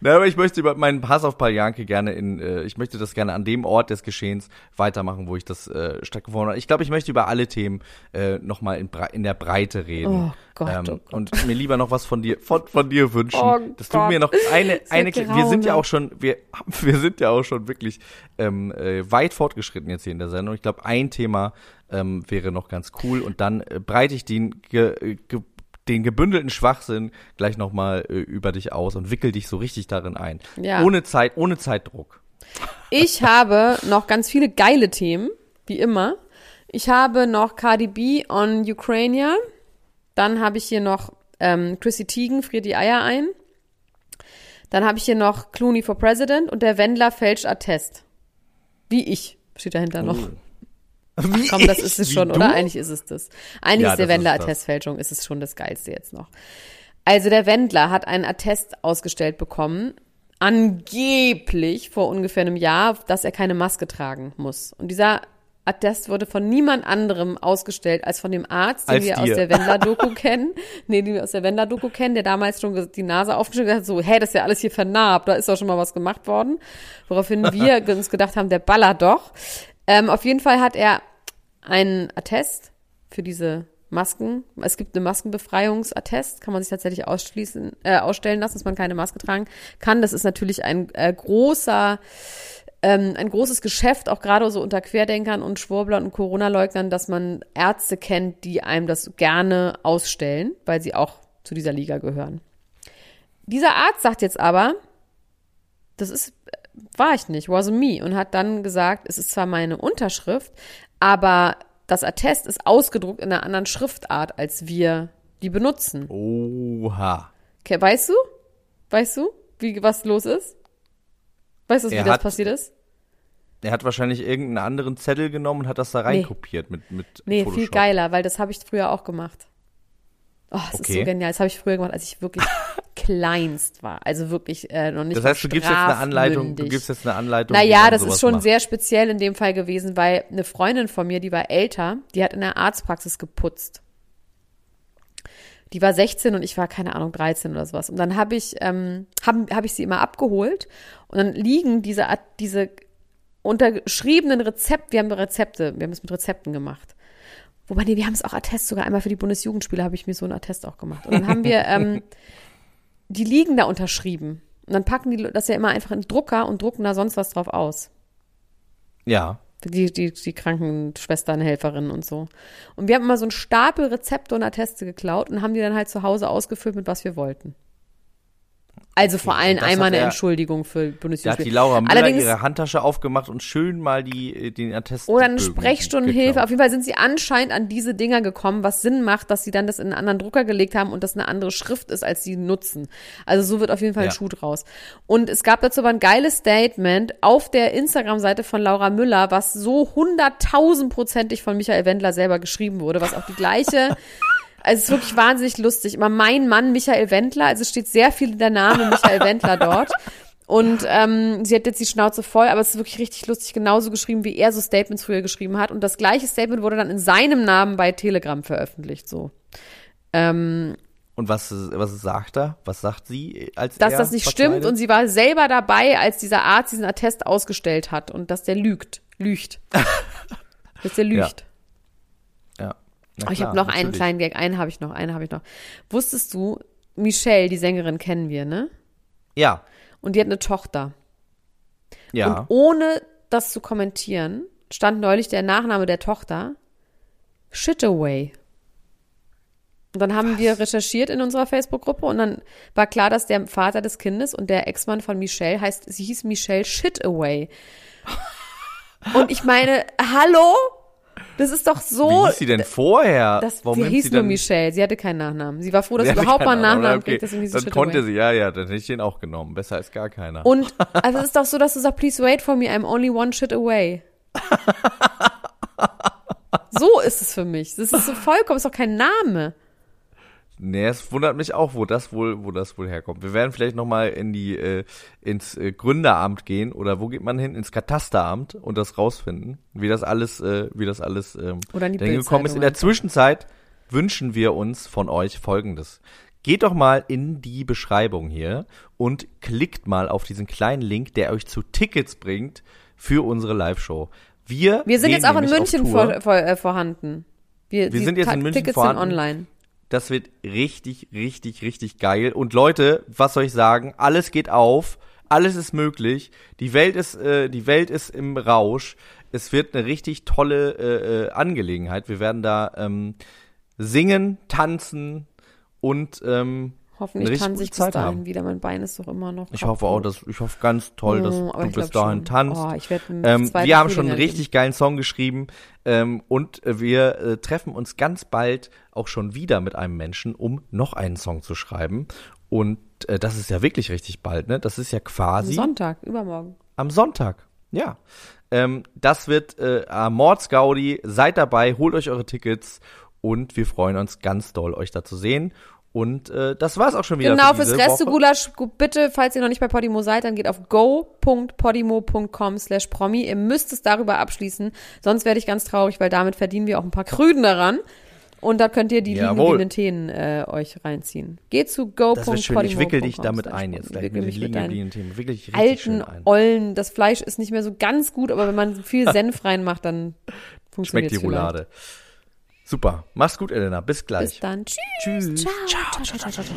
Na, aber ich möchte über meinen Hass auf Paul Janke gerne in, äh, ich möchte das gerne an dem Ort des Geschehens weitermachen, wo ich das äh, stattgefunden habe. Ich glaube, ich möchte über alle Themen äh, nochmal in, in der Breite reden. Oh Gott, ähm, oh Gott. Und mir lieber noch was von dir, von, von dir wünschen. Oh dass du Gott. mir noch eine, Das eine, wir sind ja auch schon, wir, wir sind ja auch schon wirklich ähm, äh, weit fortgeschritten jetzt hier in der Sendung. Ich glaube, ein Thema ähm, wäre noch ganz cool und dann äh, breite ich den, ge, ge, den gebündelten Schwachsinn gleich nochmal äh, über dich aus und wickel dich so richtig darin ein. Ja. Ohne Zeit, ohne Zeitdruck. Ich habe noch ganz viele geile Themen, wie immer. Ich habe noch Cardi B on Ukraine. Dann habe ich hier noch ähm, Chrissy Teigen friert die Eier ein. Dann habe ich hier noch Clooney for President und der Wendler fälscht Attest. Wie ich steht dahinter noch. Wie Komm, das ich? ist es Wie schon, du? oder? Eigentlich ist es das. Eigentlich Ja, ist der das ist es schon das Geilste jetzt noch. Also der Wendler hat einen Attest ausgestellt bekommen, angeblich vor ungefähr einem Jahr, dass er keine Maske tragen muss. Und dieser Attest wurde von niemand anderem ausgestellt als von dem Arzt, den Als wir aus dir. der Wendler-Doku kennen. Nee, den wir aus der Wendler-Doku kennen, der damals schon die Nase aufgestellt hat, so, hey, das ist ja alles hier vernarbt, da ist doch schon mal was gemacht worden. Woraufhin wir uns gedacht haben, der ballert doch. Ähm, auf jeden Fall hat er einen Attest für diese Masken. Es gibt eine Maskenbefreiungsattest, kann man sich tatsächlich ausschließen, äh, ausstellen lassen, dass man keine Maske tragen kann. Das ist natürlich ein äh, großer, ähm, ein großes Geschäft, auch gerade so unter Querdenkern und Schwurblern und Corona-Leugnern, dass man Ärzte kennt, die einem das gerne ausstellen, weil sie auch zu dieser Liga gehören. Dieser Arzt sagt jetzt aber, das ist, war ich nicht, wasn't me, und hat dann gesagt, es ist zwar meine Unterschrift, aber das Attest ist ausgedruckt in einer anderen Schriftart, als wir die benutzen. Oha. Okay, weißt du? Weißt du, wie, was los ist? Weißt du, wie Er das hat- passiert ist? Er hat wahrscheinlich irgendeinen anderen Zettel genommen und hat das da reinkopiert mit, mit Nee, Photoshop. viel geiler, weil das habe ich früher auch gemacht. Oh, das ist Okay. so genial. Das habe ich früher gemacht, als ich wirklich kleinst war. Also wirklich äh, noch nicht Das heißt, du gibst jetzt eine Anleitung, du gibst jetzt eine Anleitung. Naja, das ist schon macht. sehr speziell in dem Fall gewesen, weil eine Freundin von mir, die war älter, die hat in der Arztpraxis geputzt. Die war 16 und ich war, keine Ahnung, 13 oder sowas. Und dann habe ich, ähm, hab, hab ich sie immer abgeholt und dann liegen diese, diese unterschriebenen Rezepte, wir haben Rezepte, wir haben es mit Rezepten gemacht. Wobei, nee, wir haben es auch Attest, sogar einmal für die Bundesjugendspiele habe ich mir so einen Attest auch gemacht. Und dann haben wir, ähm, die liegen da unterschrieben. Und dann packen die das ja immer einfach in den Drucker und drucken da sonst was drauf aus. Ja. Die, die, die Krankenschwestern, Helferinnen und so. Und wir haben immer so einen Stapel Rezepte und Atteste geklaut und haben die dann halt zu Hause ausgefüllt, mit was wir wollten. Also vor allem einmal eine er- Entschuldigung für Da hat die Laura Müller Allerdings- ihre Handtasche aufgemacht und schön mal die, äh, den Attest. Oder eine Sprechstundenhilfe. Auf jeden Fall sind sie anscheinend an diese Dinger gekommen, was Sinn macht, dass sie dann das in einen anderen Drucker gelegt haben und das eine andere Schrift ist, als sie nutzen. Also so wird auf jeden Fall ein Ja. Schuh draus. Und es gab dazu aber ein geiles Statement auf der Instagram-Seite von Laura Müller, was so hunderttausendprozentig von Michael Wendler selber geschrieben wurde, was auch die gleiche Also es ist wirklich wahnsinnig lustig. Immer mein Mann Michael Wendler, also es steht sehr viel der Name Michael Wendler dort. Und ähm, sie hat jetzt die Schnauze voll, aber es ist wirklich richtig lustig, genauso geschrieben, wie er so Statements früher geschrieben hat. Und das gleiche Statement wurde dann in seinem Namen bei Telegram veröffentlicht. So. Ähm, Und was, was sagt er? Was sagt sie, als dass das nicht verkleidet? stimmt und sie war selber dabei, als dieser Arzt diesen Attest ausgestellt hat und dass der lügt. Lügt. dass der lügt. Ja. Oh, ich klar, habe noch einen natürlich. kleinen Gag, einen habe ich noch, einen habe ich noch. Wusstest du, Michelle, die Sängerin kennen wir, ne? Ja, Und die hat eine Tochter. ja. Und ohne das zu kommentieren, stand neulich der Nachname der Tochter Shit Away. Und dann haben wir recherchiert in unserer Facebook-Gruppe und dann war klar, dass der Vater des Kindes und der Ex-Mann von Michelle heißt, sie hieß Michelle Shit Away. Und ich meine, hallo? Das ist doch so. Wie hieß sie denn vorher? Das, Warum sie hieß sie nur Michelle. Sie hatte keinen Nachnamen. Sie war froh, dass Sie überhaupt mal einen Nachnamen okay. kriegt. Deswegen Dann Shit konnte Away. sie, ja, ja, dann hätte ich den auch genommen. Besser als gar keiner. Und also es ist doch so, dass du sagst, please wait for me, I'm only one shit away. so ist es für mich. Das ist so vollkommen, ist doch kein Name. Nee, es wundert mich auch, wo das wohl, wo das wohl herkommt. Wir werden vielleicht noch mal in die äh, ins äh, Gründeramt gehen oder wo geht man hin? Ins Katasteramt und das rausfinden, wie das alles, äh, wie das alles ähm, gekommen ist. In der Zwischenzeit wünschen wir uns von euch Folgendes: Geht doch mal in die Beschreibung hier und klickt mal auf diesen kleinen Link, der euch zu Tickets bringt für unsere Live-Show. Wir, Wir sind jetzt auch in München vor, vor, äh, vorhanden. Wir, Wir sind jetzt in München Tickets vorhanden. sind online. Das wird richtig, richtig, richtig geil. Und Leute, was soll ich sagen? Alles geht auf. Alles ist möglich. Die Welt ist, äh, die Welt ist im Rausch. Es wird eine richtig tolle äh, äh, Angelegenheit. Wir werden da ähm, singen, tanzen und ähm, Hoffentlich tanze ich bis Zeit dahin haben. wieder. Mein Bein ist doch immer noch. Ich hoffe auch, dass ich hoffe ganz toll, dass Oh, du bis dahin schon. tanzt. Oh, ich ähm, wir haben schon einen richtig geilen Song geschrieben ähm, und wir äh, treffen uns ganz bald auch schon wieder mit einem Menschen, um noch einen Song zu schreiben. Und äh, das ist ja wirklich richtig bald, ne? Das ist ja Am quasi Sonntag, übermorgen. am Sonntag. Ja. Ähm, das wird äh, am Mordsgaudi. Seid dabei, holt euch eure Tickets und wir freuen uns ganz doll, euch da zu sehen. Und äh, das war's auch schon wieder. Genau, für fürs diese Reste Woche. Gulasch, gu- bitte, falls ihr noch nicht bei Podimo seid, dann geht auf go.podimo.com slash promi. Ihr müsst es darüber abschließen, sonst werde ich ganz traurig, weil damit verdienen wir auch ein paar Krüden daran. Und da könnt ihr die Jawohl. Themen äh, euch reinziehen. Geht zu go.podimo.com. Das wird schön. Ich wickel dich damit ein jetzt gleich mit den liegenden Themen. Wirklich richtig alten, schön ein. Ollen. Das Fleisch ist nicht mehr so ganz gut, aber wenn man viel Senf reinmacht, dann funktioniert Schmeckt die es vielleicht. Super. Mach's gut, Elena. Bis gleich. Bis dann. Tschüss. Tschüss. Ciao. Ciao, ciao, ciao, ciao, ciao.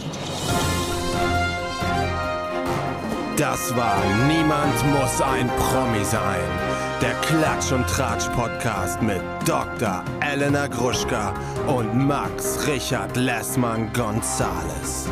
Das war Niemand muss ein Promi sein. Der Klatsch und Tratsch Podcast mit Dr. Elena Gruschka und Max Richard Lessmann Gonzales.